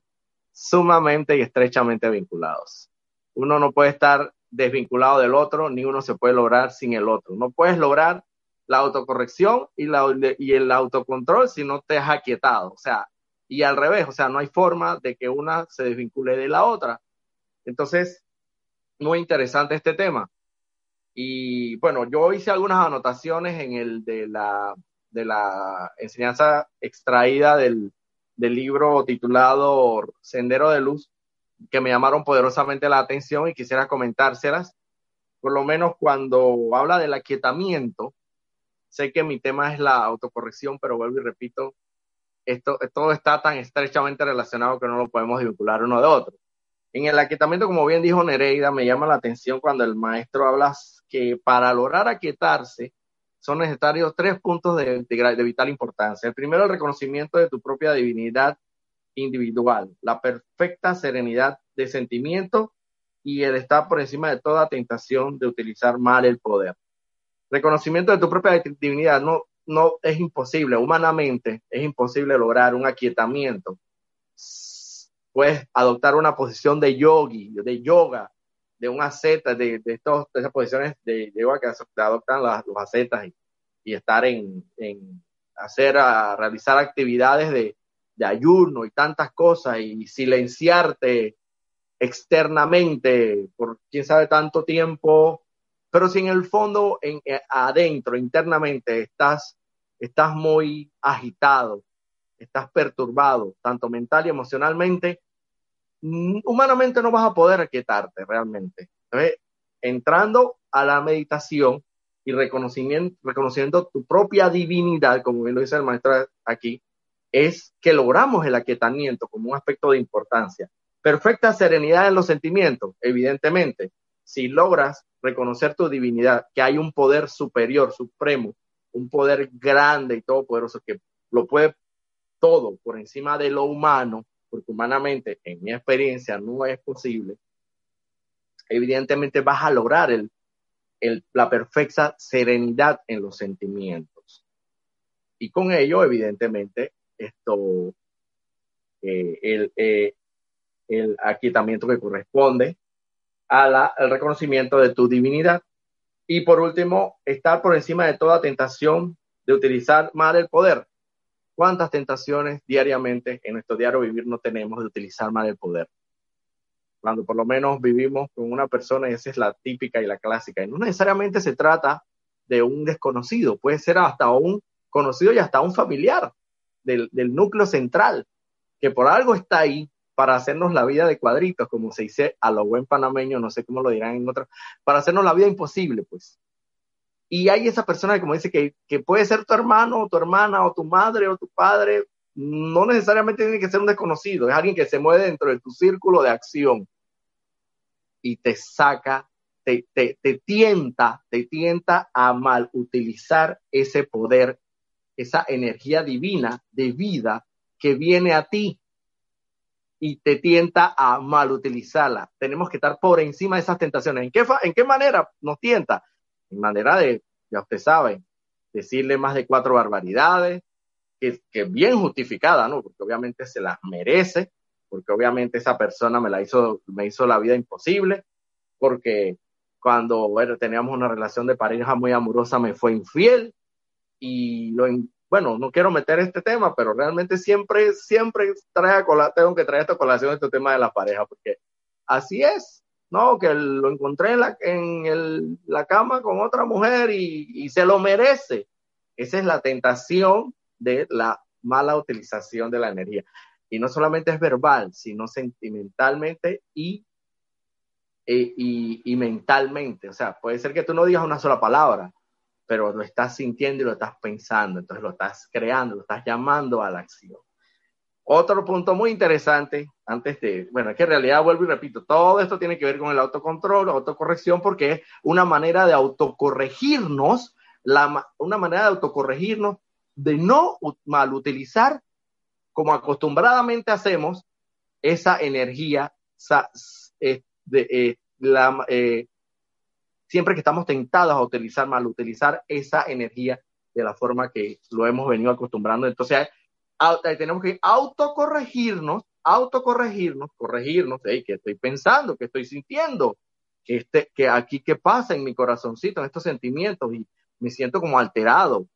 sumamente y estrechamente vinculados. Uno no puede estar desvinculado del otro, ni uno se puede lograr sin el otro. No puedes lograr la autocorrección y, y el autocontrol si no te has aquietado. O sea, y al revés, o sea, no hay forma de que una se desvincule de la otra. Entonces, muy interesante este tema. Y bueno, yo hice algunas anotaciones en el de la, de la enseñanza extraída del, del libro titulado Sendero de Luz, que me llamaron poderosamente la atención y quisiera comentárselas. Por lo menos cuando habla del aquietamiento, sé que mi tema es la autocorrección, pero vuelvo y repito, esto, todo está tan estrechamente relacionado que no lo podemos vincular uno de otro. En el aquietamiento, como bien dijo Nereida, me llama la atención cuando el maestro habla que para lograr aquietarse son necesarios tres puntos de, de, vital importancia. El primero, el reconocimiento de tu propia divinidad individual, la perfecta serenidad de sentimiento y el estar por encima de toda tentación de utilizar mal el poder. Reconocimiento de tu propia divinidad no, no es imposible, humanamente es imposible lograr un aquietamiento puedes adoptar una posición de yogi, de yoga, de un asceta, de, de, estos, de posiciones de yoga que adoptan las, los ascetas y, y estar en, en, hacer, a realizar actividades de, ayuno y tantas cosas y silenciarte externamente por quién sabe tanto tiempo Pero si en el fondo, en, eh, adentro, internamente, estás, estás muy agitado, estás perturbado, tanto mental y emocionalmente, humanamente no vas a poder aquietarte realmente. entrando a la meditación y reconociendo tu propia divinidad, como bien lo dice el maestro aquí, es que logramos el aquietamiento como un aspecto de importancia. Perfecta serenidad en los sentimientos, evidentemente. Si logras reconocer tu divinidad, que hay un poder superior, supremo, un poder grande y todopoderoso que lo puede todo por encima de lo humano, porque humanamente, en mi experiencia, no es posible, evidentemente vas a lograr el, la perfecta serenidad en los sentimientos. Y con ello, evidentemente, esto, eh, el, eh, el aquietamiento que corresponde al reconocimiento de tu divinidad. Y por último, estar por encima de toda tentación de utilizar mal el poder. ¿Cuántas tentaciones diariamente en nuestro diario vivir no tenemos de utilizar mal el poder? Cuando por lo menos vivimos con una persona, esa es la típica y la clásica. Y no necesariamente se trata de un desconocido, puede ser hasta un conocido y hasta un familiar del, núcleo central, que por algo está ahí para hacernos la vida de cuadritos, como se dice a lo buen panameño, no sé cómo lo dirán en otro, para hacernos la vida imposible, pues. Y hay esa persona que como dice que, que puede ser tu hermano o tu hermana o tu madre o tu padre, no necesariamente tiene que ser un desconocido, es alguien que se mueve dentro de tu círculo de acción y te saca, te, te, te tienta, te tienta a mal utilizar ese poder, esa energía divina de vida que viene a ti y te tienta a mal utilizarla. Tenemos que estar por encima de esas tentaciones. ¿En qué, en qué manera nos tienta? En manera de, ya usted sabe, decirle más de cuatro barbaridades, que, que bien justificada, ¿no? Porque obviamente se las merece, porque obviamente esa persona me la hizo, me hizo la vida imposible, porque cuando bueno, teníamos una relación de pareja muy amorosa me fue infiel y lo, bueno, no quiero meter este tema, pero realmente siempre, siempre trae a tengo que traer esta colación este tema de la pareja, porque así es, ¿no? Que lo encontré en la, en el, la cama con otra mujer y, y se lo merece. Esa es la tentación de la mala utilización de la energía. Y no solamente es verbal, sino sentimentalmente y, y, y, y mentalmente. O sea, puede ser que tú no digas una sola palabra, pero lo estás sintiendo y lo estás pensando, entonces lo estás creando, lo estás llamando a la acción. Otro punto muy interesante, antes de, bueno, es que en realidad vuelvo y repito, todo esto tiene que ver con el autocontrol, autocorrección, porque es una manera de autocorregirnos, la, una manera de autocorregirnos, de no mal utilizar, como acostumbradamente hacemos, esa energía, eh, eh, eh, siempre que estamos tentados a utilizar mal, utilizar esa energía de la forma que lo hemos venido acostumbrando. Entonces, tenemos que autocorregirnos, autocorregirnos, corregirnos, hey, ¿qué estoy pensando? ¿Qué estoy sintiendo? que este, que aquí qué pasa en mi corazoncito, en estos sentimientos? Y me siento como alterado.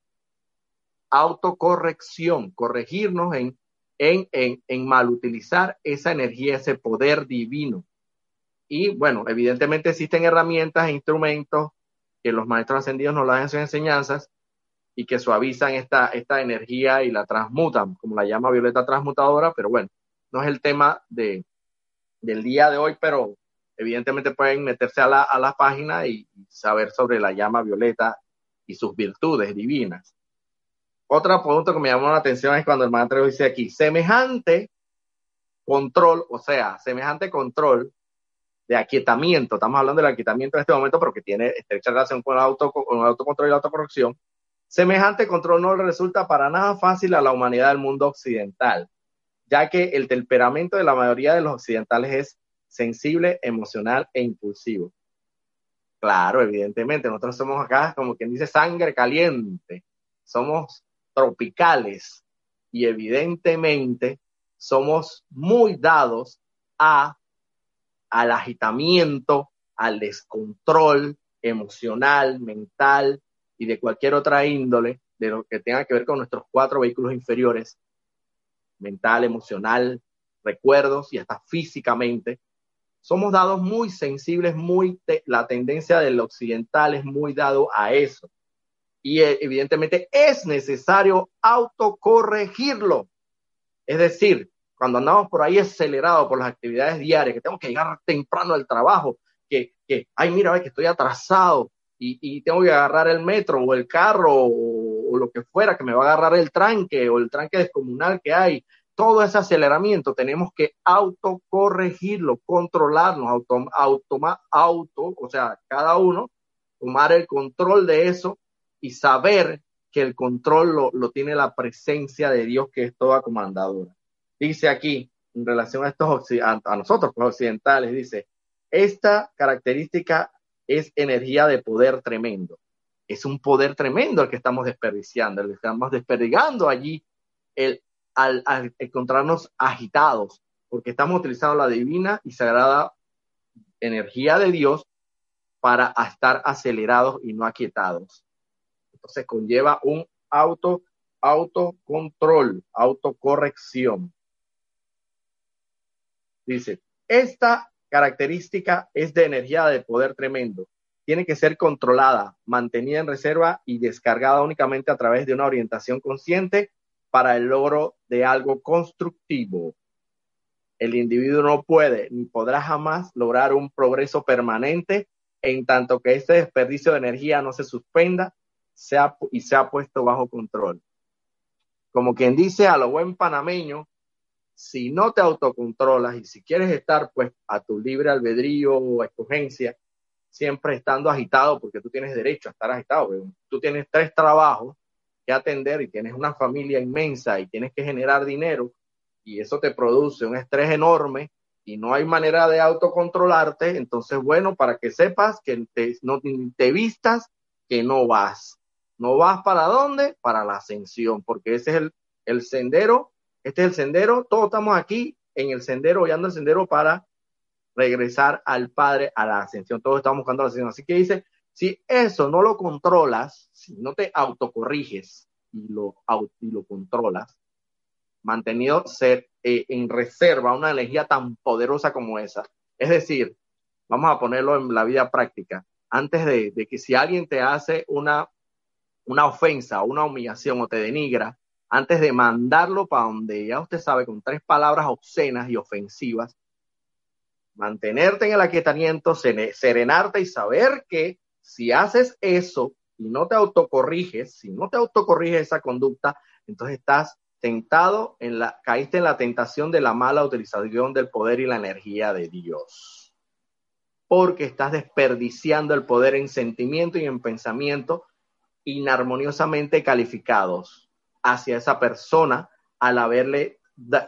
Autocorrección, corregirnos en, en, en, en mal utilizar esa energía, ese poder divino. Y bueno, evidentemente existen herramientas e instrumentos que los maestros ascendidos nos dan sus enseñanzas y que suavizan esta, esta energía y la transmutan, como la llama violeta transmutadora, pero bueno, no es el tema de, del día de hoy, pero evidentemente pueden meterse a la, a página y saber sobre la llama violeta y sus virtudes divinas. Otro punto que me llamó la atención es cuando el maestro dice aquí, semejante control, o sea, semejante control de aquietamiento, estamos hablando del aquietamiento en este momento, pero que tiene estrecha relación con el, auto, con el autocontrol y la autocorrección, semejante control no resulta para nada fácil a la humanidad del mundo occidental, ya que el temperamento de la mayoría de los occidentales es sensible, emocional e impulsivo. Claro, evidentemente, nosotros somos acá, como quien dice, sangre caliente, somos tropicales y evidentemente somos muy dados a al agitamiento, al descontrol emocional, mental y de cualquier otra índole de lo que tenga que ver con nuestros cuatro vehículos inferiores, mental, emocional, recuerdos y hasta físicamente. somos dados muy sensibles, muy la tendencia del occidental es muy dado a eso. Y eh, evidentemente es necesario autocorregirlo. Es decir, cuando andamos por ahí acelerados por las actividades diarias, que tengo que llegar temprano al trabajo, que, que ay, mira, que estoy atrasado y, tengo que agarrar el metro o el carro o, lo que fuera, que me va a agarrar el tranque o el tranque descomunal que hay, todo ese aceleramiento tenemos que autocorregirlo, controlarnos, auto, auto, auto, o sea, cada uno tomar el control de eso y saber que el control lo, lo tiene la presencia de Dios que es toda comandadora. Dice aquí, en relación a estos a nosotros, los occidentales, dice, esta característica es energía de poder tremendo. Es un poder tremendo el que estamos desperdiciando, el que estamos desperdigando allí el al, encontrarnos agitados, porque estamos utilizando la divina y sagrada energía de Dios para estar acelerados y no aquietados. Entonces conlleva un auto, autocontrol, autocorrección. Dice, esta característica es de energía de poder tremendo. Tiene que ser controlada, mantenida en reserva y descargada únicamente a través de una orientación consciente para el logro de algo constructivo. El individuo no puede ni podrá jamás lograr un progreso permanente en tanto que este desperdicio de energía no se suspenda sea, y sea puesto bajo control. Como quien dice a lo buen panameño, si no te autocontrolas y si quieres estar pues a tu libre albedrío o escogencia, siempre estando agitado, porque tú tienes derecho a estar agitado, tú tienes tres trabajos, que atender y tienes una familia inmensa y tienes que generar dinero y eso te produce un estrés enorme y no hay manera de autocontrolarte, entonces bueno, para que sepas que te, no te vistas, que no vas. No vas para dónde? Para la ascensión, porque ese es el, el sendero, este es el sendero, todos estamos aquí en el sendero, hollando el sendero para regresar al Padre a la ascensión, todos estamos buscando la ascensión. Así que dice, si eso no lo controlas, si no te autocorriges y lo, y controlas, mantenido ser, eh, en reserva una energía tan poderosa como esa, es decir, vamos a ponerlo en la vida práctica, antes de, de que si alguien te hace una, una ofensa, una humillación o te denigra, antes de mandarlo para donde ya usted sabe, con tres palabras obscenas y ofensivas, mantenerte en el aquietamiento, serenarte y saber que si haces eso y no te autocorriges, si no te autocorriges esa conducta, entonces estás tentado, en la, caíste en la tentación de la mala utilización del poder y la energía de Dios. Porque estás desperdiciando el poder en sentimiento y en pensamiento inarmoniosamente calificados hacia esa persona al haberle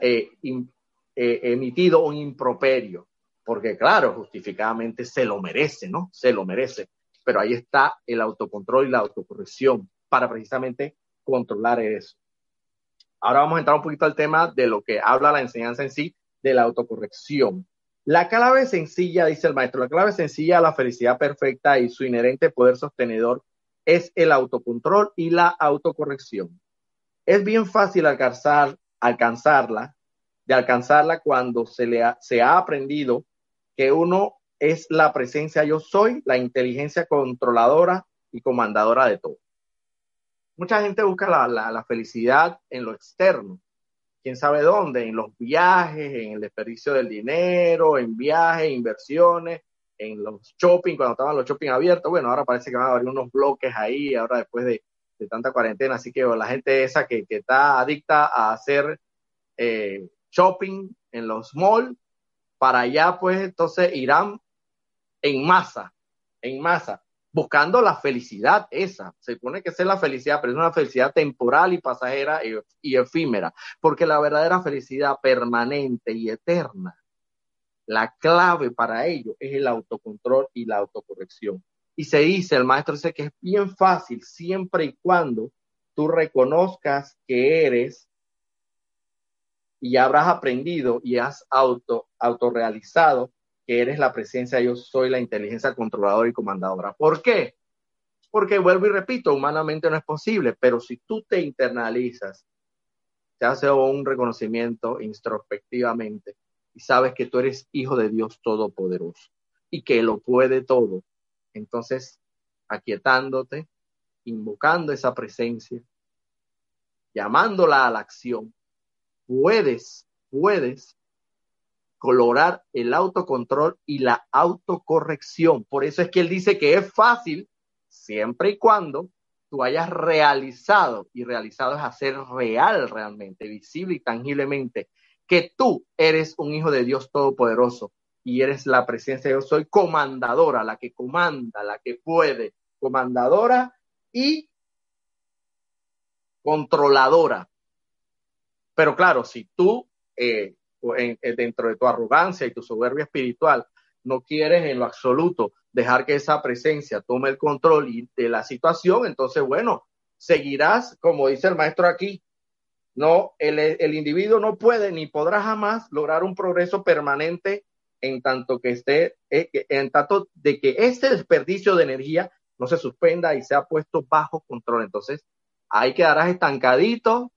eh, eh, emitido un improperio. Porque claro, justificadamente se lo merece, ¿no? Se lo merece pero ahí está el autocontrol y la autocorrección para precisamente controlar eso. Ahora vamos a entrar un poquito al tema de lo que habla la enseñanza en sí de la autocorrección. La clave sencilla, dice el maestro, la clave sencilla a la felicidad perfecta y su inherente poder sostenedor es el autocontrol y la autocorrección. Es bien fácil alcanzar, alcanzarla, de alcanzarla cuando se, le se ha aprendido que uno es la presencia yo soy, la inteligencia controladora y comandadora de todo. Mucha gente busca la, la, felicidad en lo externo, quién sabe dónde, en los viajes, en el desperdicio del dinero, en viajes, inversiones, en los shopping, cuando estaban los shopping abiertos. Bueno, ahora parece que van a haber unos bloques ahí, ahora después de, de tanta cuarentena. Así que la gente esa que, que está adicta a hacer eh, shopping en los malls, para allá pues entonces irán en masa, en masa, buscando la felicidad esa. Se supone que es la felicidad, pero es una felicidad temporal y pasajera y, efímera, porque la verdadera felicidad permanente y eterna, la clave para ello es el autocontrol y la autocorrección. Y se dice, el maestro dice que es bien fácil siempre y cuando tú reconozcas que eres y habrás aprendido y has auto, autorrealizado que eres la presencia, yo soy la inteligencia controladora y comandadora. ¿Por qué? Porque vuelvo y repito, humanamente no es posible, pero si tú te internalizas, te hace un reconocimiento introspectivamente y sabes que tú eres hijo de Dios Todopoderoso y que lo puede todo. Entonces, aquietándote, invocando esa presencia, llamándola a la acción, puedes, puedes colorar el autocontrol y la autocorrección. Por eso es que él dice que es fácil siempre y cuando tú hayas realizado, y realizado es hacer real realmente, visible y tangiblemente, que tú eres un hijo de Dios Todopoderoso y eres la presencia Dios. Soy comandadora, la que comanda, la que puede, comandadora y controladora. Pero claro, si tú eh, eh, dentro de tu arrogancia y tu soberbia espiritual no quieres en lo absoluto dejar que esa presencia tome el control de la situación, entonces, bueno, seguirás, como dice el maestro aquí, no, el individuo no puede ni podrá jamás lograr un progreso permanente en tanto que esté, eh, en tanto de que este desperdicio de energía no se suspenda y sea puesto bajo control. Entonces, ahí quedarás estancadito.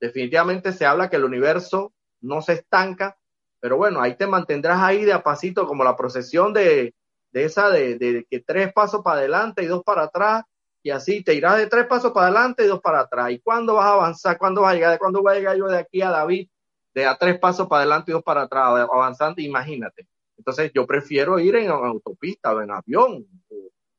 Definitivamente se habla que el universo no se estanca, pero bueno, ahí te mantendrás ahí de a pasito, como la procesión de, de esa de, de, que tres pasos para adelante y dos para atrás, y así te irás de tres pasos para adelante y dos para atrás. ¿Y cuándo vas a avanzar? ¿Cuándo vas a llegar? ¿Cuándo voy a llegar yo de aquí a David? De a tres pasos para adelante y dos para atrás, avanzando, imagínate. Entonces yo prefiero ir en autopista o en avión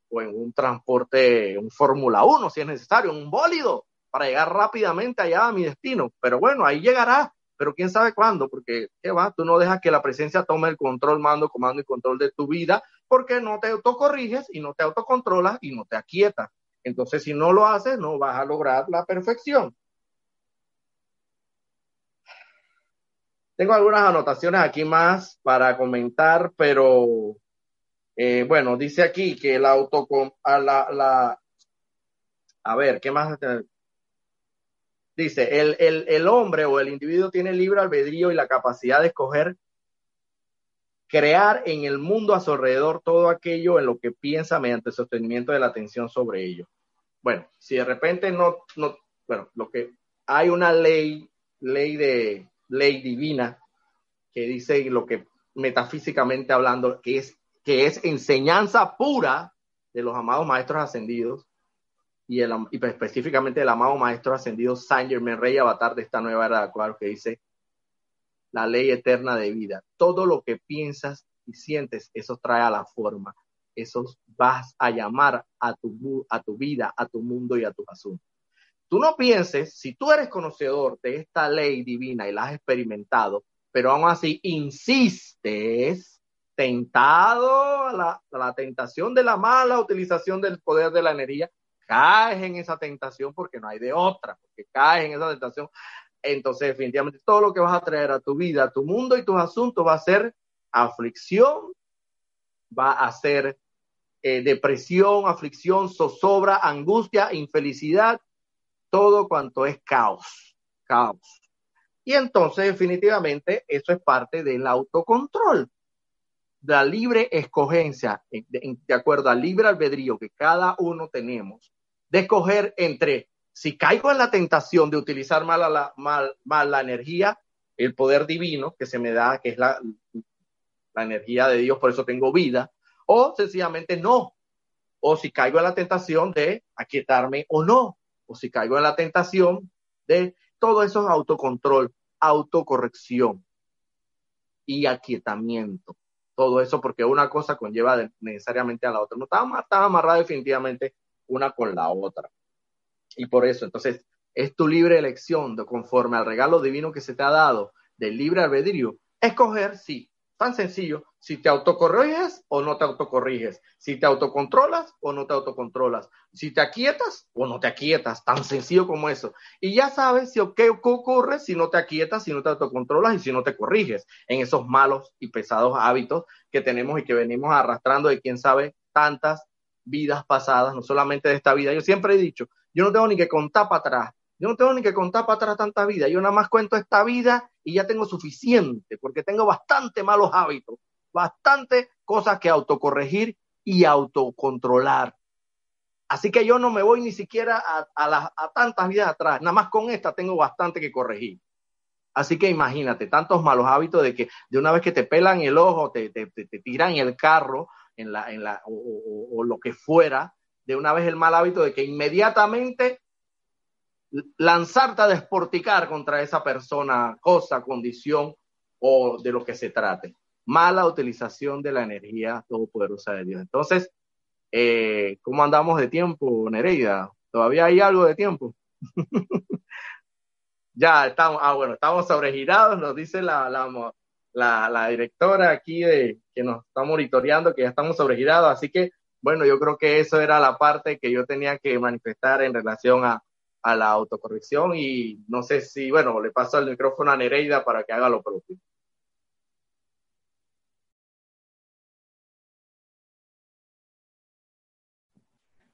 o, en un transporte, un Fórmula 1 si es necesario, un bólido para llegar rápidamente allá a mi destino. Pero bueno, ahí llegarás pero quién sabe cuándo, porque ¿qué va? Tú no dejas que la presencia tome el control, mando, comando y control de tu vida, porque no te autocorriges y no te autocontrolas y no te aquietas. Entonces, si no lo haces, no vas a lograr la perfección. Tengo algunas anotaciones aquí más para comentar, pero eh, bueno, dice aquí que el auto a la, la a ver, ¿qué más? Dice, el, el, el hombre o el individuo tiene libre albedrío y la capacidad de escoger crear en el mundo a su alrededor todo aquello en lo que piensa mediante el sostenimiento de la atención sobre ello. Bueno, si de repente no, no, bueno, lo que hay una ley, ley de ley divina que dice lo que metafísicamente hablando, que es, que es enseñanza pura de los amados maestros ascendidos, y, el, y específicamente el amado maestro ascendido Saint Germain, rey avatar de esta nueva era de Acuario, que dice la ley eterna de vida. Todo lo que piensas y sientes, eso trae a la forma. Eso vas a llamar a tu, a tu vida, a tu mundo y a tu asunto. Tú no pienses, si tú eres conocedor de esta ley divina y la has experimentado, pero aún así insistes, tentado a la, tentación de la mala utilización del poder de la energía, caes en esa tentación porque no hay de otra, porque caes en esa tentación. Entonces, definitivamente, todo lo que vas a traer a tu vida, a tu mundo y tus asuntos va a ser aflicción, va a ser eh, depresión, aflicción, zozobra, angustia, infelicidad, todo cuanto es caos, caos. Y entonces, definitivamente, eso es parte del autocontrol, la libre escogencia, de, acuerdo al libre albedrío que cada uno tenemos de escoger entre si caigo en la tentación de utilizar mal, la, mal, mal la energía, el poder divino que se me da, que es la, la energía de Dios, por eso tengo vida, o sencillamente no. O si caigo en la tentación de aquietarme o no. O si caigo en la tentación de todo eso es autocontrol, autocorrección y aquietamiento. Todo eso porque una cosa conlleva necesariamente a la otra. No estaba, estaba amarrada definitivamente una con la otra. Y por eso, entonces, es tu libre elección de conforme al regalo divino que se te ha dado del libre albedrío, escoger sí, tan sencillo, si te autocorriges o no te autocorriges, si te autocontrolas o no te autocontrolas, si te aquietas o no te aquietas, tan sencillo como eso. Y ya sabes si, qué ocurre si no te aquietas, si no te autocontrolas y si no te corriges en esos malos y pesados hábitos que tenemos y que venimos arrastrando de quién sabe tantas vidas pasadas, no solamente de esta vida. Yo siempre he dicho, yo no tengo ni que contar para atrás, yo no tengo ni que contar para atrás tanta vida, yo nada más cuento esta vida y ya tengo suficiente, porque tengo bastante malos hábitos, bastante cosas que autocorregir y autocontrolar. Así que yo no me voy ni siquiera a, a, a tantas vidas atrás, nada más con esta tengo bastante que corregir. Así que imagínate, tantos malos hábitos de que de una vez que te pelan el ojo, te, te, te, tiran el carro en la, en la, o, lo que fuera, de una vez el mal hábito de que inmediatamente lanzarte a desporticar contra esa persona, cosa, condición o de lo que se trate. Mala utilización de la energía todopoderosa de Dios. Entonces, eh, ¿cómo andamos de tiempo, Nereida? ¿Todavía hay algo de tiempo? <laughs> ya estamos, ah, bueno, estamos sobregirados, nos dice la, la, directora aquí que nos está monitoreando que ya estamos sobregirados, así que, bueno, yo creo que eso era la parte que yo tenía que manifestar en relación a, a la autocorrección y no sé si, bueno, le paso el micrófono a Nereida para que haga lo propio.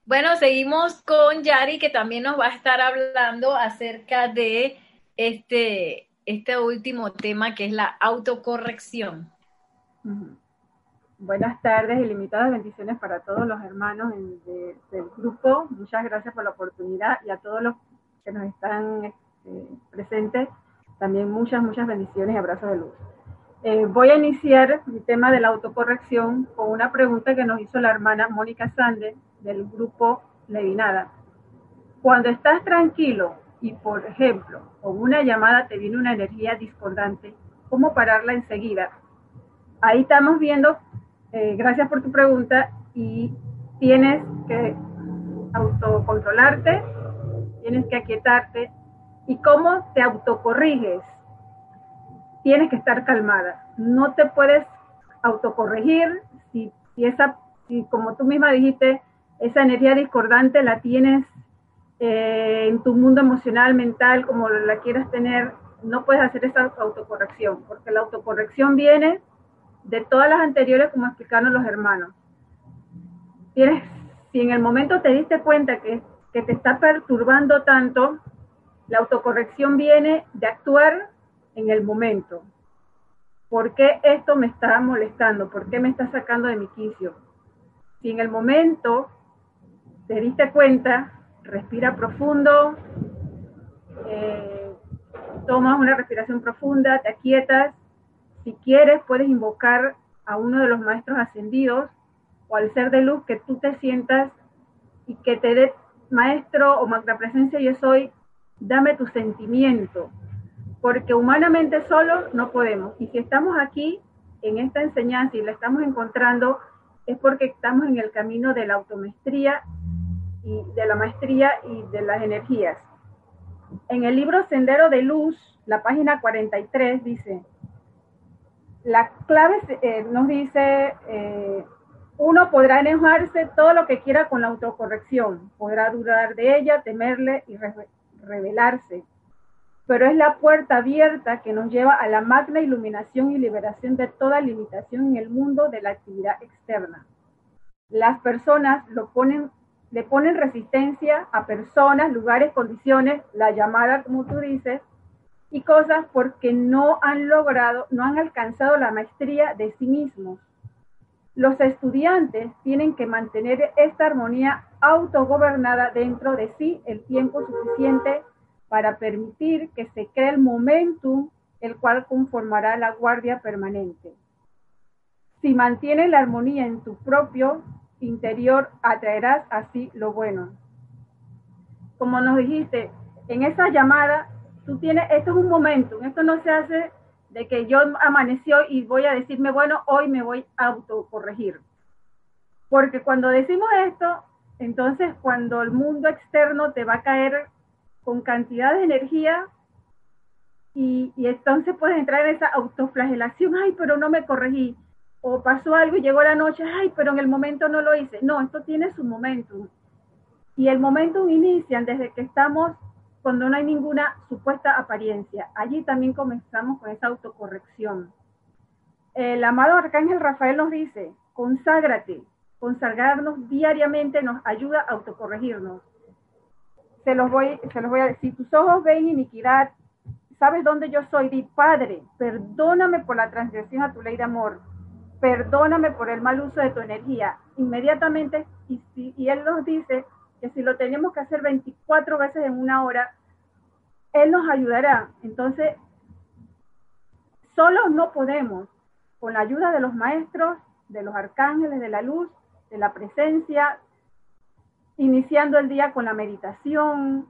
Bueno, seguimos con Yari, que también nos va a estar hablando acerca de este, este último tema que es la autocorrección. Buenas tardes y limitadas bendiciones para todos los hermanos del grupo. Muchas gracias por la oportunidad y a todos los que nos están este, presentes. También muchas, muchas bendiciones y abrazos de luz. Eh, voy a iniciar mi tema de la autocorrección con una pregunta que nos hizo la hermana Mónica Sande del grupo Levinada. Cuando estás tranquilo y, por ejemplo, con una llamada te viene una energía discordante, ¿cómo pararla enseguida? Ahí estamos viendo, eh, gracias por tu pregunta, y tienes que autocontrolarte, tienes que aquietarte. ¿Y cómo te autocorriges? Tienes que estar calmada. No te puedes autocorregir si, si esa, si como tú misma dijiste, esa energía discordante la tienes eh, en tu mundo emocional, mental, como la quieras tener, no puedes hacer esa autocorrección, porque la autocorrección viene de todas las anteriores, como explicaron los hermanos. Tienes, si en el momento te diste cuenta que, que te está perturbando tanto, la autocorrección viene de actuar en el momento. ¿Por qué esto me está molestando? ¿Por qué me está sacando de mi quicio? Si en el momento te diste cuenta, respira profundo, eh, tomas una respiración profunda, te aquietas. Si quieres, puedes invocar a uno de los maestros ascendidos o al ser de luz que tú te sientas y que te dé maestro o magna presencia yo soy, dame tu sentimiento, porque humanamente solo no podemos. Y si estamos aquí en esta enseñanza y la estamos encontrando, es porque estamos en el camino de la automestría de la maestría y de las energías. En el libro Sendero de Luz, la página 43 dice, la clave eh, nos dice, eh, uno podrá enojarse todo lo que quiera con la autocorrección, podrá dudar de ella, temerle y revelarse, pero es la puerta abierta que nos lleva a la magna iluminación y liberación de toda limitación en el mundo de la actividad externa. Las personas lo ponen le ponen resistencia a personas, lugares, condiciones, la llamada, como tú dices, y cosas porque no han logrado, no han alcanzado la maestría de sí mismos. Los estudiantes tienen que mantener esta armonía autogobernada dentro de sí el tiempo suficiente para permitir que se cree el momentum el cual conformará la guardia permanente. Si mantienes la armonía en tu propio interior atraerás así lo bueno. Como nos dijiste, en esa llamada, tú tienes, esto es un momento, esto no se hace de que yo amaneció y voy a decirme, bueno, hoy me voy a autocorregir. Porque cuando decimos esto, entonces cuando el mundo externo te va a caer con cantidad de energía y, entonces puedes entrar en esa autoflagelación, ay, pero no me corregí o pasó algo y llegó la noche, ay, pero en el momento no lo hice. No, esto tiene su momento. Y el momento inicia desde que estamos cuando no hay ninguna supuesta apariencia. Allí también comenzamos con esa autocorrección. El amado Arcángel Rafael nos dice, conságrate, consagrarnos diariamente nos ayuda a autocorregirnos. Se los voy, se los voy a decir, tus ojos ven iniquidad, sabes dónde yo soy, di Padre, perdóname por la transgresión a tu ley de amor perdóname por el mal uso de tu energía. Inmediatamente, y, y Él nos dice que si lo tenemos que hacer 24 veces en una hora, Él nos ayudará. Entonces, Solos no podemos. Con la ayuda de los maestros, de los arcángeles, de la luz, de la presencia, iniciando el día con la meditación,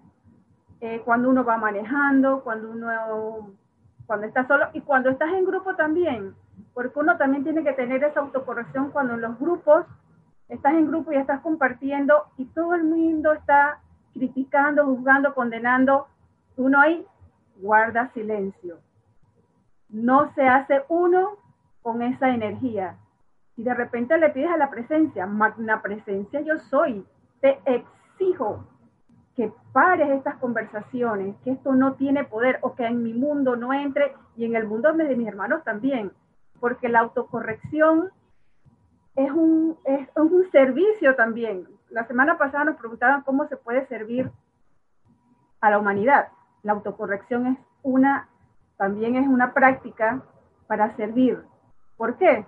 eh, cuando uno va manejando, cuando uno, cuando está solo y cuando estás en grupo también, porque uno también tiene que tener esa autocorrección cuando en los grupos estás en grupo y estás compartiendo y todo el mundo está criticando, juzgando, condenando, uno ahí guarda silencio. No se hace uno con esa energía. Y de repente le pides a la presencia, magna presencia yo soy, te exijo que pares estas conversaciones, que esto no tiene poder o que en mi mundo no entre y en el mundo de mis hermanos también, porque la autocorrección es un, es, un servicio también. La semana pasada nos preguntaban cómo se puede servir a la humanidad. La autocorrección es una, también es una práctica para servir. ¿Por qué?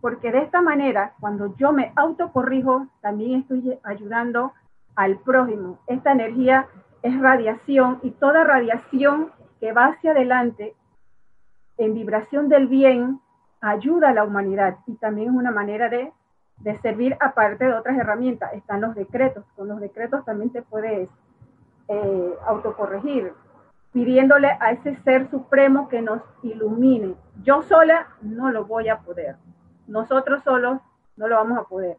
Porque de esta manera, cuando yo me autocorrijo, también estoy ayudando al prójimo. Esta energía es radiación y toda radiación que va hacia adelante en vibración del bien ayuda a la humanidad y también es una manera de, servir aparte de otras herramientas. Están los decretos, con los decretos también te puedes eh, autocorregir, pidiéndole a ese ser supremo que nos ilumine. Yo sola no lo voy a poder, nosotros solos no lo vamos a poder.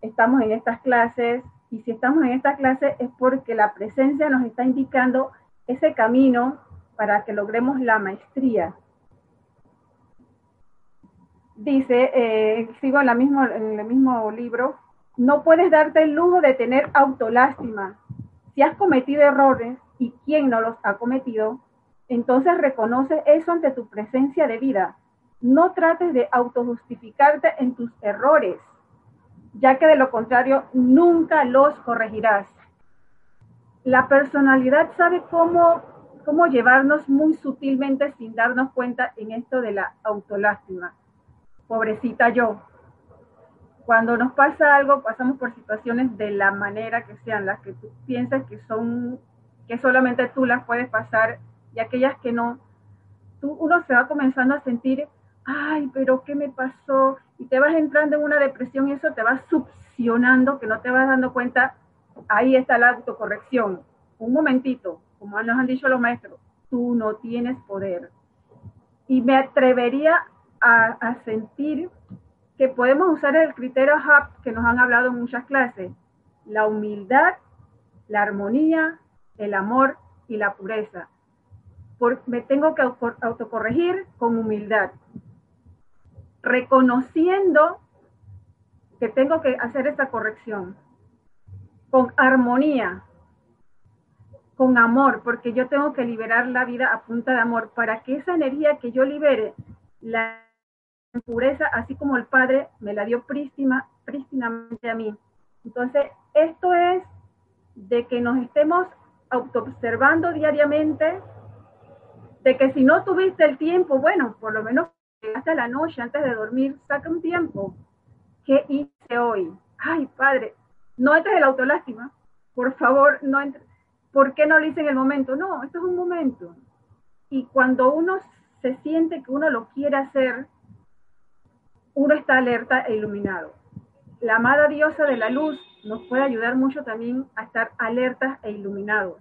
Estamos en estas clases y si estamos en estas clases es porque la presencia nos está indicando ese camino para que logremos la maestría dice, eh, sigo en, la mismo, en el mismo libro, no puedes darte el lujo de tener autolástima. Si has cometido errores y quién no los ha cometido, entonces reconoce eso ante tu presencia de vida. No trates de autojustificarte en tus errores, ya que de lo contrario nunca los corregirás. La personalidad sabe cómo, cómo llevarnos muy sutilmente sin darnos cuenta en esto de la autolástima pobrecita yo. Cuando nos pasa algo, pasamos por situaciones de la manera que sean, las que tú piensas que son, que solamente tú las puedes pasar y aquellas que no, tú, uno se va comenzando a sentir, ay, pero ¿qué me pasó? Y te vas entrando en una depresión y eso te va succionando, que no te vas dando cuenta, ahí está la autocorrección. Un momentito, como nos han dicho los maestros, tú no tienes poder. Y me atrevería a, sentir que podemos usar el criterio HAP que nos han hablado en muchas clases, la humildad, la armonía, el amor y la pureza. me tengo que autocorregir con humildad, reconociendo que tengo que hacer esta corrección, con armonía, con amor, porque yo tengo que liberar la vida a punta de amor, para que esa energía que yo libere la pureza, así como el Padre me la dio prístina, prístinamente a mí. Entonces, esto es de que nos estemos autoobservando diariamente, de que si no tuviste el tiempo, bueno, por lo menos hasta la noche, antes de dormir, saca un tiempo. ¿Qué hice hoy? Ay, Padre, no entres en la autolástima. Por favor, no entres. ¿Por qué no lo hice en el momento? No, esto es un momento. Y cuando uno se siente que uno lo quiere hacer, uno está alerta e iluminado. La amada diosa de la luz nos puede ayudar mucho también a estar alertas e iluminados.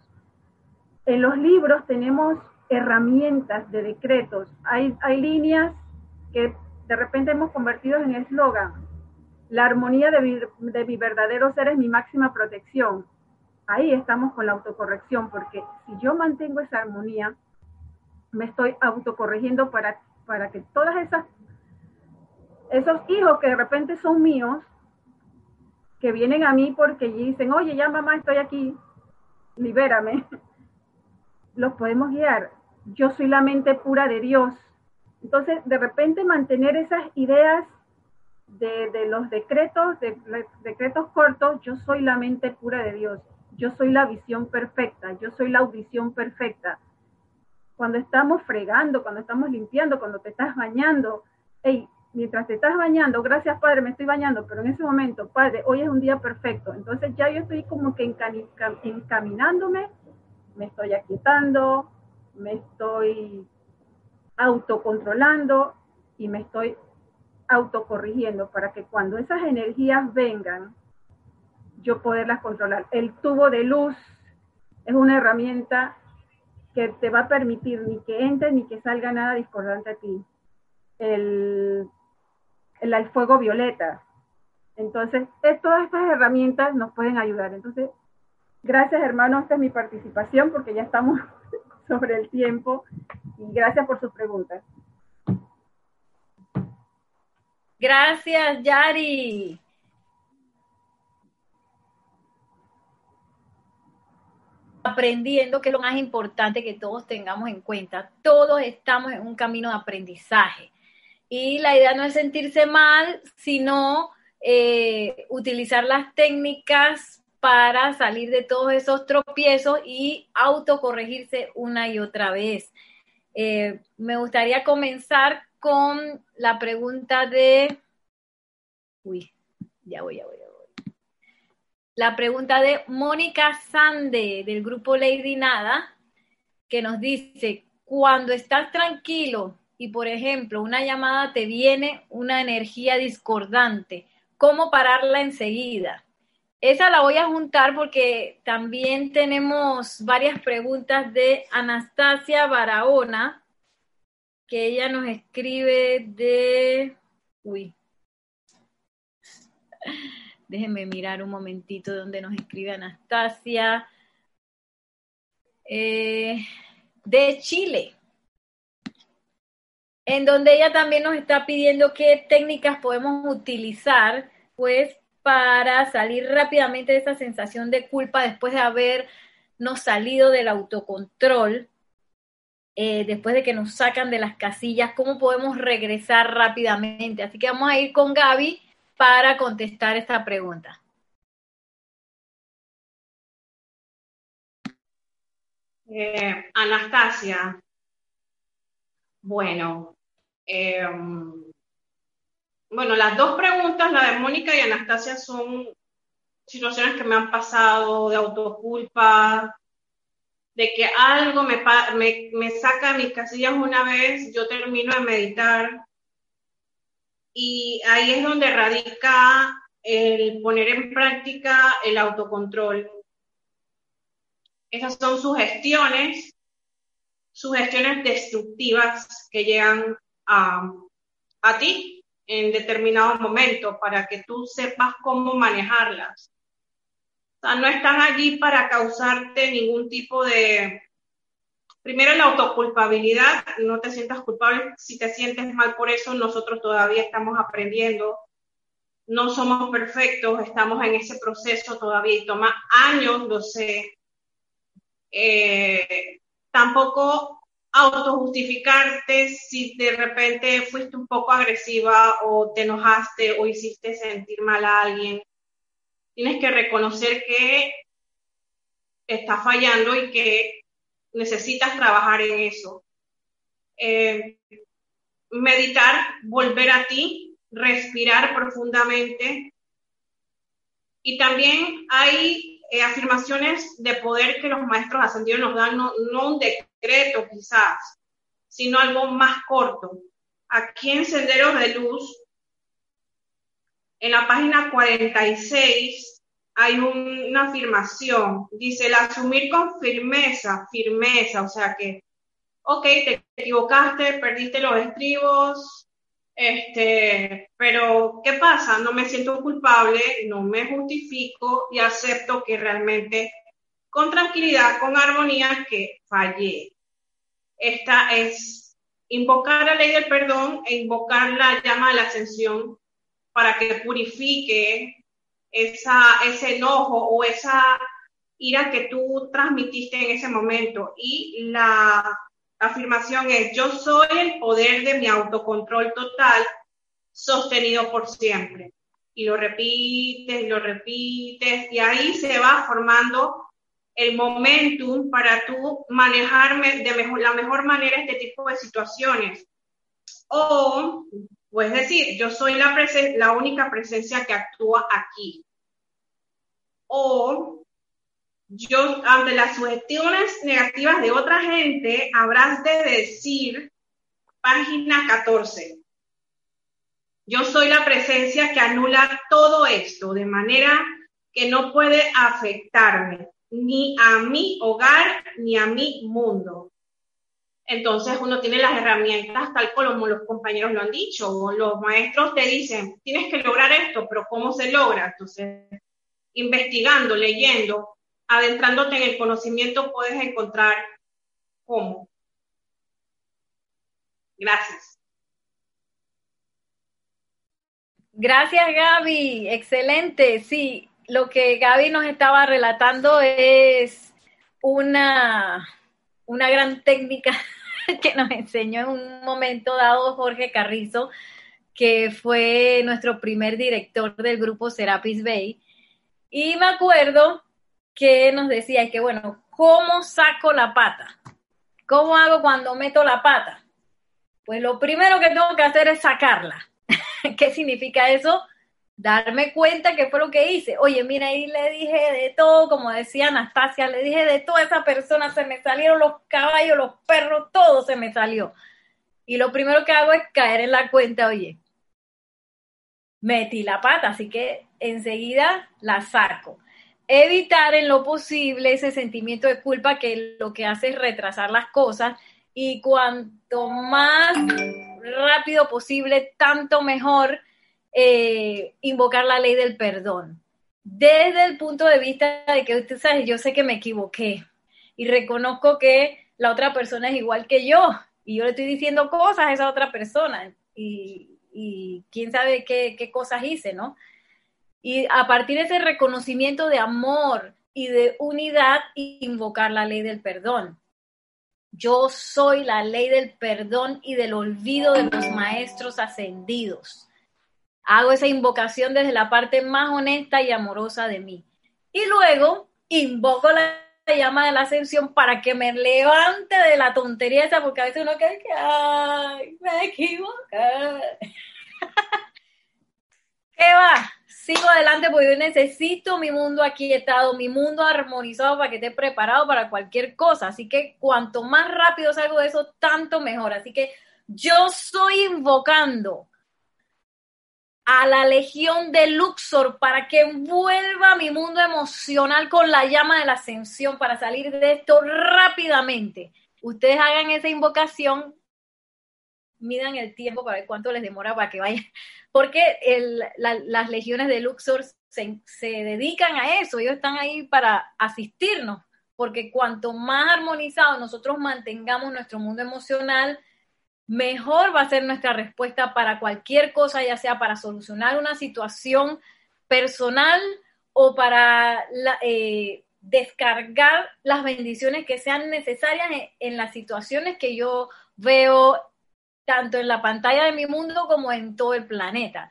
En los libros tenemos herramientas de decretos. Hay, hay líneas que de repente hemos convertido en eslogan. La armonía de mi, de mi verdadero ser es mi máxima protección. Ahí estamos con la autocorrección, porque si yo mantengo esa armonía, me estoy autocorrigiendo para, para que todas esas esos hijos que de repente son míos, que vienen a mí porque dicen, oye, ya mamá, estoy aquí, libérame, <laughs> los podemos guiar. Yo soy la mente pura de Dios. Entonces, de repente mantener esas ideas de, los decretos, de, decretos cortos, yo soy la mente pura de Dios. Yo soy la visión perfecta, yo soy la audición perfecta. Cuando estamos fregando, cuando estamos limpiando, cuando te estás bañando, hey, mientras te estás bañando, gracias Padre, me estoy bañando, pero en ese momento, Padre, hoy es un día perfecto. Entonces ya yo estoy como que encaminándome, me estoy aquietando, me estoy autocontrolando y me estoy autocorrigiendo para que cuando esas energías vengan, yo poderlas controlar. El tubo de luz es una herramienta que te va a permitir ni que entre ni que salga nada discordante a ti. El, el, fuego violeta. Entonces, todas estas herramientas nos pueden ayudar. Entonces, gracias hermanos, esta es mi participación porque ya estamos <laughs> sobre el tiempo y gracias por sus preguntas. Gracias, Yari. aprendiendo, que es lo más importante que todos tengamos en cuenta. Todos estamos en un camino de aprendizaje. Y la idea no es sentirse mal, sino eh, utilizar las técnicas para salir de todos esos tropiezos y autocorregirse una y otra vez. Eh, me gustaría comenzar con la pregunta de... Uy, ya voy, ya voy la pregunta de Mónica Sande del grupo Lady Nada, que nos dice, cuando estás tranquilo y por ejemplo una llamada te viene una energía discordante, ¿cómo pararla enseguida? Esa la voy a juntar porque también tenemos varias preguntas de Anastasia Barahona, que ella nos escribe de... Uy. Déjenme mirar un momentito donde nos escribe Anastasia. Eh, de Chile, en donde ella también nos está pidiendo qué técnicas podemos utilizar, pues, para salir rápidamente de esa sensación de culpa después de habernos salido del autocontrol, eh, después de que nos sacan de las casillas, cómo podemos regresar rápidamente. Así que vamos a ir con Gaby para contestar esta pregunta? Eh, Anastasia, bueno, em, bueno, las dos preguntas, la de Mónica y Anastasia, son situaciones que me han pasado de autoculpa, de que algo me, me, saca mis casillas una vez, yo termino de meditar y ahí es donde radica el poner en práctica el autocontrol. Esas son sugestiones, sugestiones destructivas que llegan a, a ti en determinado momento para que tú sepas cómo manejarlas. O sea, no están allí para causarte ningún tipo de, Primero la autoculpabilidad, no te sientas culpable si te sientes mal por eso, nosotros todavía estamos aprendiendo, no somos perfectos, estamos en ese proceso todavía y toma años, lo sé. Eh, tampoco autojustificarte si de repente fuiste un poco agresiva o te enojaste o hiciste sentir mal a alguien. Tienes que reconocer que está fallando y que necesitas trabajar en eso. Eh, meditar, volver a ti, respirar profundamente. Y también hay eh, afirmaciones de poder que los maestros ascendidos nos dan, no, no un decreto quizás, sino algo más corto. Aquí en Senderos de Luz, en la página 46, hay una afirmación, dice el asumir con firmeza, firmeza, o sea que, ok, te equivocaste, perdiste los estribos, este, pero ¿qué pasa? No me siento culpable, no me justifico y acepto que realmente con tranquilidad, con armonía, que fallé. Esta es invocar la ley del perdón e invocar la llama de la ascensión para que purifique esa, ese enojo o esa ira que tú transmitiste en ese momento. Y la afirmación es, yo soy el poder de mi autocontrol total sostenido por siempre. Y lo repites, y lo repites, y ahí se va formando el momentum para tú manejarme de mejor, la mejor manera este tipo de situaciones. O pues decir, yo soy la, la única presencia que actúa aquí. O yo, ante las sugestiones negativas de otra gente, habrás de decir, página 14. Yo soy la presencia que anula todo esto de manera que no puede afectarme ni a mi hogar ni a mi mundo. Entonces uno tiene las herramientas tal como los compañeros lo han dicho, o los maestros te dicen, tienes que lograr esto, pero ¿cómo se logra? Entonces, investigando, leyendo, adentrándote en el conocimiento, puedes encontrar cómo. Gracias. Gracias, Gaby. Excelente. Sí, lo que Gaby nos estaba relatando es una, una gran técnica <laughs> que nos enseñó en un momento dado Jorge Carrizo, que fue nuestro primer director del grupo Serapis Bay. Y me acuerdo que nos decía que, bueno, ¿cómo saco la pata? ¿Cómo hago cuando meto la pata? Pues lo primero que tengo que hacer es sacarla. <laughs> ¿Qué significa eso? darme cuenta que fue lo que hice. Oye, mira, ahí le dije de todo, como decía Anastasia, le dije de toda esa persona, se me salieron los caballos, los perros, todo se me salió. Y lo primero que hago es caer en la cuenta, oye, metí la pata, así que enseguida la saco. Evitar en lo posible ese sentimiento de culpa que lo que hace es retrasar las cosas y cuanto más rápido posible, tanto mejor eh, invocar la ley del perdón. Desde el punto de vista de que usted sabe, yo sé que me equivoqué y reconozco que la otra persona es igual que yo y yo le estoy diciendo cosas a esa otra persona y, quién sabe qué, qué cosas hice, ¿no? Y a partir de ese reconocimiento de amor y de unidad, invocar la ley del perdón. Yo soy la ley del perdón y del olvido de los maestros ascendidos. Hago esa invocación desde la parte más honesta y amorosa de mí. Y luego invoco la llama de la ascensión para que me levante de la tontería esa, porque a veces uno cree que, ay, me equivoqué. <laughs> ¿Qué va? Sigo adelante porque yo necesito mi mundo aquietado, mi mundo armonizado para que esté preparado para cualquier cosa. Así que cuanto más rápido salgo de eso, tanto mejor. Así que yo estoy invocando a la legión de Luxor para que envuelva mi mundo emocional con la llama de la ascensión para salir de esto rápidamente. Ustedes hagan esa invocación, midan el tiempo para ver cuánto les demora para que vayan, porque las legiones de Luxor se, se dedican a eso, ellos están ahí para asistirnos, porque cuanto más armonizado nosotros mantengamos nuestro mundo emocional, mejor va a ser nuestra respuesta para cualquier cosa, ya sea para solucionar una situación personal o para eh, descargar las bendiciones que sean necesarias en, las situaciones que yo veo tanto en la pantalla de mi mundo como en todo el planeta.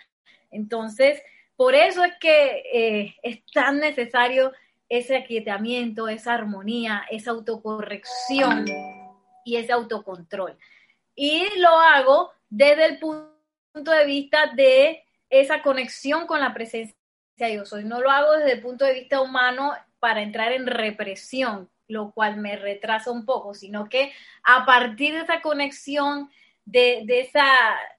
Entonces, por eso es que eh, es tan necesario ese aquietamiento, esa armonía, esa autocorrección y ese autocontrol y lo hago desde el punto de vista de esa conexión con la presencia de Dios. Hoy no lo hago desde el punto de vista humano para entrar en represión, lo cual me retrasa un poco, sino que a partir de esa conexión, de, esa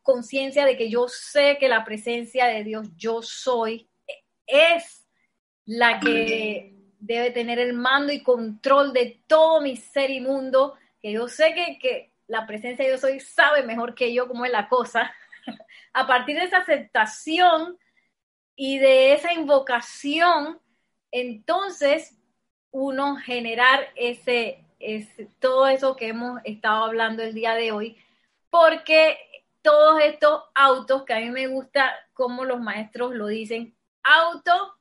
conciencia de que yo sé que la presencia de Dios, yo soy, es la que debe tener el mando y control de todo mi ser inmundo, que yo sé que, que la presencia de Dios hoy sabe mejor que yo cómo es la cosa. <laughs> A partir de esa aceptación y de esa invocación, entonces uno generar ese, ese, todo eso que hemos estado hablando el día de hoy, porque todos estos autos, que a mí me gusta como los maestros lo dicen, auto,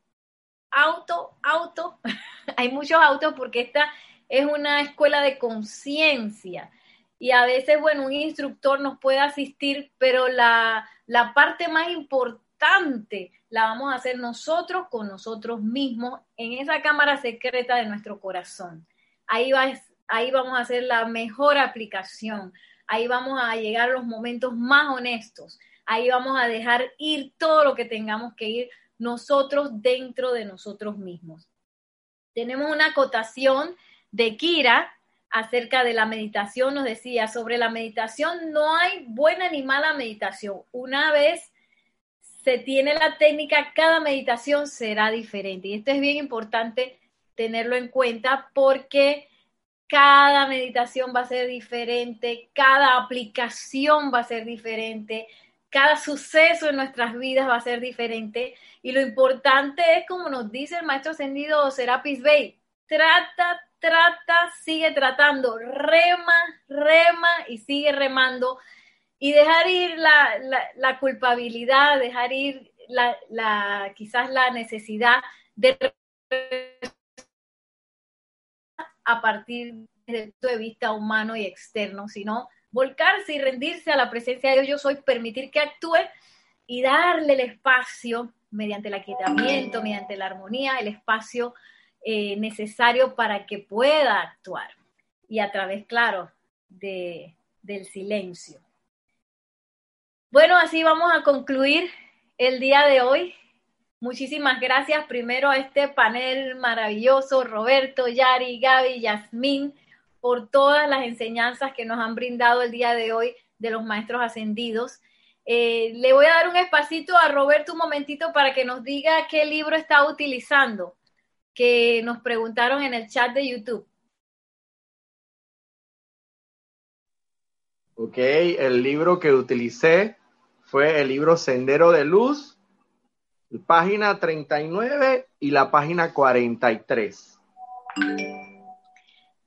auto, auto, <laughs> hay muchos autos porque esta es una escuela de conciencia. Y a veces, bueno, un instructor nos puede asistir, pero la, parte más importante la vamos a hacer nosotros con nosotros mismos en esa cámara secreta de nuestro corazón. Ahí, va, ahí vamos a hacer la mejor aplicación, ahí vamos a llegar a los momentos más honestos, ahí vamos a dejar ir todo lo que tengamos que ir nosotros dentro de nosotros mismos. Tenemos una acotación de Kira acerca de la meditación, nos decía, sobre la meditación no hay buena ni mala meditación. Una vez se tiene la técnica, cada meditación será diferente. Y esto es bien importante tenerlo en cuenta porque cada meditación va a ser diferente, cada aplicación va a ser diferente, cada suceso en nuestras vidas va a ser diferente. Y lo importante es, como nos dice el maestro ascendido Serapis Bey, trata, trata, sigue tratando, rema, rema y sigue remando. Y dejar ir la, culpabilidad, dejar ir la, quizás la necesidad de a partir del punto de vista humano y externo, sino volcarse y rendirse a la presencia de Dios, yo soy, permitir que actúe y darle el espacio mediante el aquietamiento, mediante la armonía, el espacio eh, necesario para que pueda actuar. Y a través, claro, de, del silencio. Bueno, así vamos a concluir el día de hoy. Muchísimas gracias primero a este panel maravilloso, Roberto, Yari, Gaby, Yasmín, por todas las enseñanzas que nos han brindado el día de hoy de los maestros ascendidos. Eh, le voy a dar un espacito a Roberto un momentito para que nos diga qué libro está utilizando, que nos preguntaron en el chat de YouTube. Ok, el libro que utilicé fue el libro Sendero de Luz página 39 y la página 43.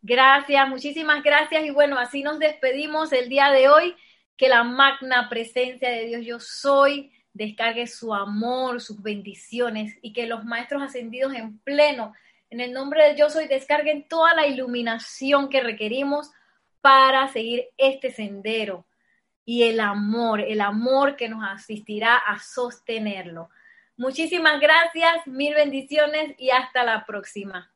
Gracias, muchísimas gracias. Y bueno, así nos despedimos el día de hoy. Que la magna presencia de Dios yo soy descargue su amor, sus bendiciones y que los maestros ascendidos en pleno, en el nombre de yo soy, descarguen toda la iluminación que requerimos para seguir este sendero y el amor, el amor que nos asistirá a sostenerlo. Muchísimas gracias, mil bendiciones y hasta la próxima.